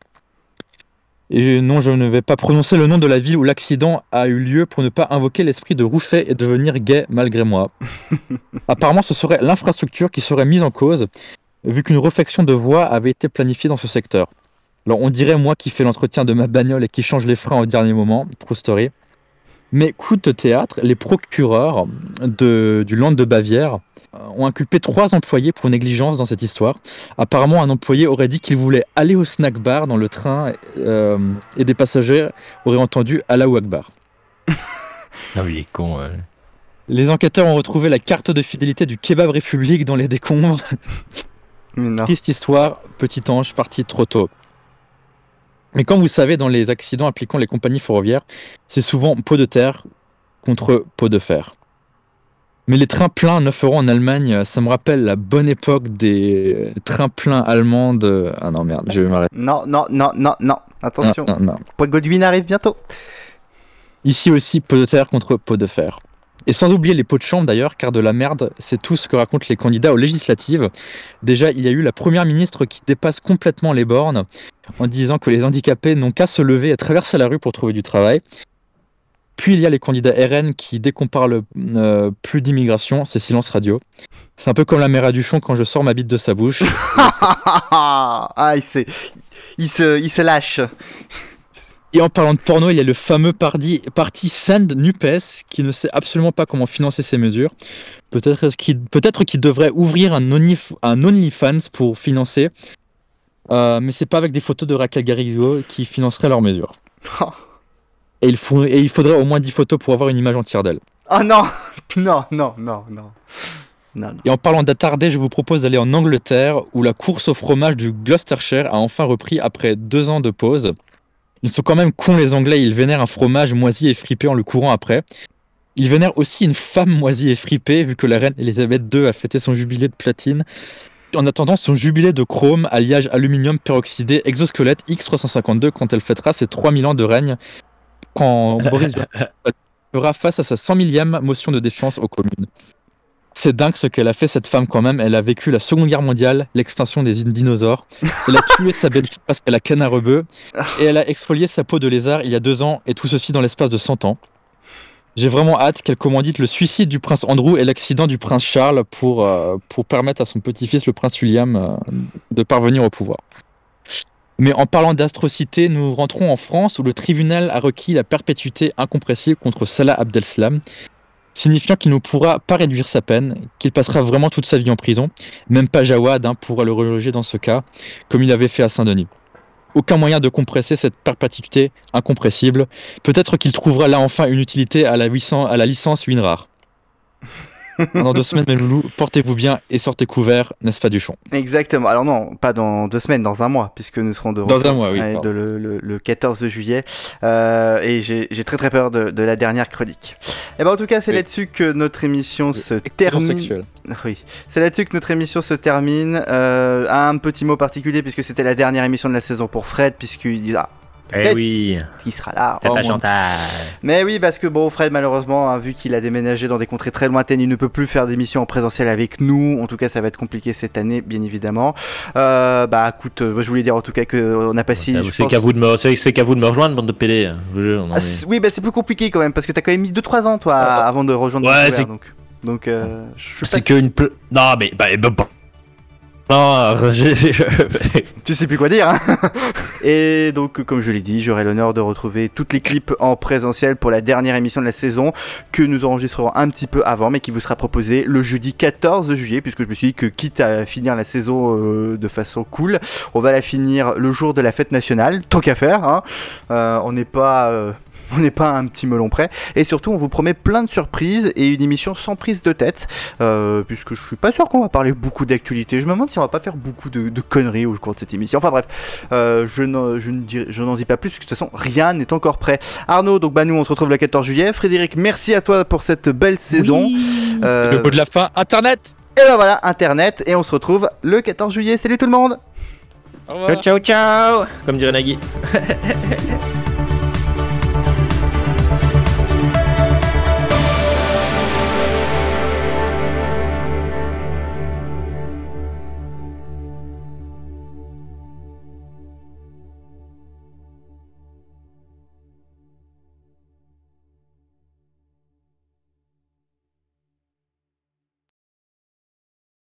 Et non, je ne vais pas prononcer le nom de la ville où l'accident a eu lieu pour ne pas invoquer l'esprit de Rouffet et devenir gay malgré moi. Apparemment, ce serait l'infrastructure qui serait mise en cause, vu qu'une réflexion de voie avait été planifiée dans ce secteur. Alors, on dirait moi qui fais l'entretien de ma bagnole et qui change les freins au dernier moment, true story. Mais coup de théâtre, les procureurs de, du Land de Bavière euh, ont inculpé trois employés pour négligence dans cette histoire. Apparemment, un employé aurait dit qu'il voulait aller au snack bar dans le train euh, et des passagers auraient entendu Allahu Akbar. Ah oui, il est con. ouais. Les enquêteurs ont retrouvé la carte de fidélité du Kebab République dans les décombres. Triste histoire, petit ange parti trop tôt. Mais comme vous savez, dans les accidents impliquant les compagnies ferroviaires, c'est souvent pot de terre contre pot de fer. Mais les trains pleins 9 euros en Allemagne, ça me rappelle la bonne époque des euh, trains pleins allemands de... Ah non merde, je vais m'arrêter. Non, non, non, non, non. Attention. Non, non, non. Point Godwin arrive bientôt. Ici aussi, pot de terre contre pot de fer. Et sans oublier les pots de chambre d'ailleurs, car de la merde, c'est tout ce que racontent les candidats aux législatives. Déjà, il y a eu la première ministre qui dépasse complètement les bornes en disant que les handicapés n'ont qu'à se lever et traverser la rue pour trouver du travail. Puis il y a les candidats RN qui, dès qu'on parle euh, plus d'immigration, c'est silence radio. C'est un peu comme la mère à Duchon quand je sors ma bite de sa bouche. ah, il, il, se, il se lâche. Et en parlant de porno, il y a le fameux parti, parti Send Nupes qui ne sait absolument pas comment financer ces mesures. Peut-être qu'il peut devrait ouvrir un, Onlyf- un OnlyFans pour financer. Euh, mais c'est pas avec des photos de Raquel Garrigo qui financerait leurs mesures. Et il, faut, et il faudrait au moins 10 photos pour avoir une image entière d'elle. Oh non Non, non, non, non. Non, non. Et en parlant d'attarder, je vous propose d'aller en Angleterre où la course au fromage du Gloucestershire a enfin repris après deux ans de pause. Ils sont quand même cons les Anglais, ils vénèrent un fromage moisi et fripé en le courant après. Ils vénèrent aussi une femme moisie et fripée vu que la reine Elisabeth II a fêté son jubilé de platine. En attendant son jubilé de chrome, alliage aluminium peroxydé exosquelette X352 quand elle fêtera ses 3000 ans de règne quand Boris fera face à sa 100 millième motion de défiance aux communes. C'est dingue ce qu'elle a fait cette femme quand même. Elle a vécu la Seconde Guerre mondiale, l'extinction des dinosaures. Elle a tué sa belle-fille parce qu'elle a canne à. Et elle a exfolié sa peau de lézard il y a deux ans et tout ceci dans l'espace de 100 ans. J'ai vraiment hâte qu'elle commandite le suicide du prince Andrew et l'accident du prince Charles pour, euh, permettre à son petit-fils, le prince William, euh, de parvenir au pouvoir. Mais en parlant d'astrocité, nous rentrons en France où le tribunal a requis la perpétuité incompressible contre Salah Abdeslam, signifiant qu'il ne pourra pas réduire sa peine, qu'il passera vraiment toute sa vie en prison. Même pas Jawad hein, pourra le reloger dans ce cas, comme il avait fait à Saint-Denis. Aucun moyen de compresser cette perpétuité incompressible. Peut-être qu'il trouvera là enfin une utilité à la, 800 à la licence WinRAR. Dans deux semaines, mes loulous, portez-vous bien et sortez couverts, n'est-ce pas, Duchon Exactement. Alors non, pas dans deux semaines, dans un mois, puisque nous serons de Dans un mois, oui, de le, le- le 14 juillet. Euh, et j'ai très très peur de, de la dernière chronique. Et ben en tout cas, c'est Oui. là-dessus que notre émission se termine. Oui, c'est là-dessus que notre émission se termine. Euh, un petit mot particulier, puisque c'était la dernière émission de la saison pour Fred, puisqu'il ah, Eh oui, qu'il sera là. pas chantage. Mais oui, parce que bon, Fred, malheureusement, hein, vu qu'il a déménagé dans des contrées très lointaines, il ne peut plus faire d'émissions en présentiel avec nous. En tout cas, ça va être compliqué cette année, bien évidemment. Euh, bah, écoute, euh, je voulais dire en tout cas qu'on a passé. C'est je c'est qu'à vous de me, c'est qu'à vous de me rejoindre, bande de PD. hein, jure, non, Ah, mais- oui, bah c'est plus compliqué quand même, parce que t'as quand même mis 2-3 ans, toi, avant de rejoindre Ouais, c'est- donc. Donc, euh, pas C'est que une. pl- Non, mais. Bah, bah, bah. Non, j'ai- Tu sais plus quoi dire. hein. Et donc, comme je l'ai dit, j'aurai l'honneur de retrouver toutes les clips en présentiel pour la dernière émission de la saison que nous enregistrerons un petit peu avant, mais qui vous sera proposée le jeudi 14 juillet, puisque je me suis dit que quitte à finir la saison euh, de façon cool, on va la finir le jour de la fête nationale, tant qu'à faire. hein. Euh, on n'est pas. euh, on n'est pas un petit melon près. Et surtout, on vous promet plein de surprises et une émission sans prise de tête, euh, puisque je suis pas sûr qu'on va parler beaucoup d'actualité. Je me demande si on va pas faire beaucoup de, de conneries au cours de cette émission. Enfin bref, euh, je n'en je ne dis- pas plus, parce que de toute façon, rien n'est encore prêt. Arnaud, donc bah nous, on se retrouve le 14 juillet. Frédéric, merci à toi pour cette belle saison. Euh, Le mot de la fin, Internet et ben voilà, Internet, et on se retrouve le 14 juillet. Salut tout le monde. Ciao, ciao, ciao Comme dirait Nagui.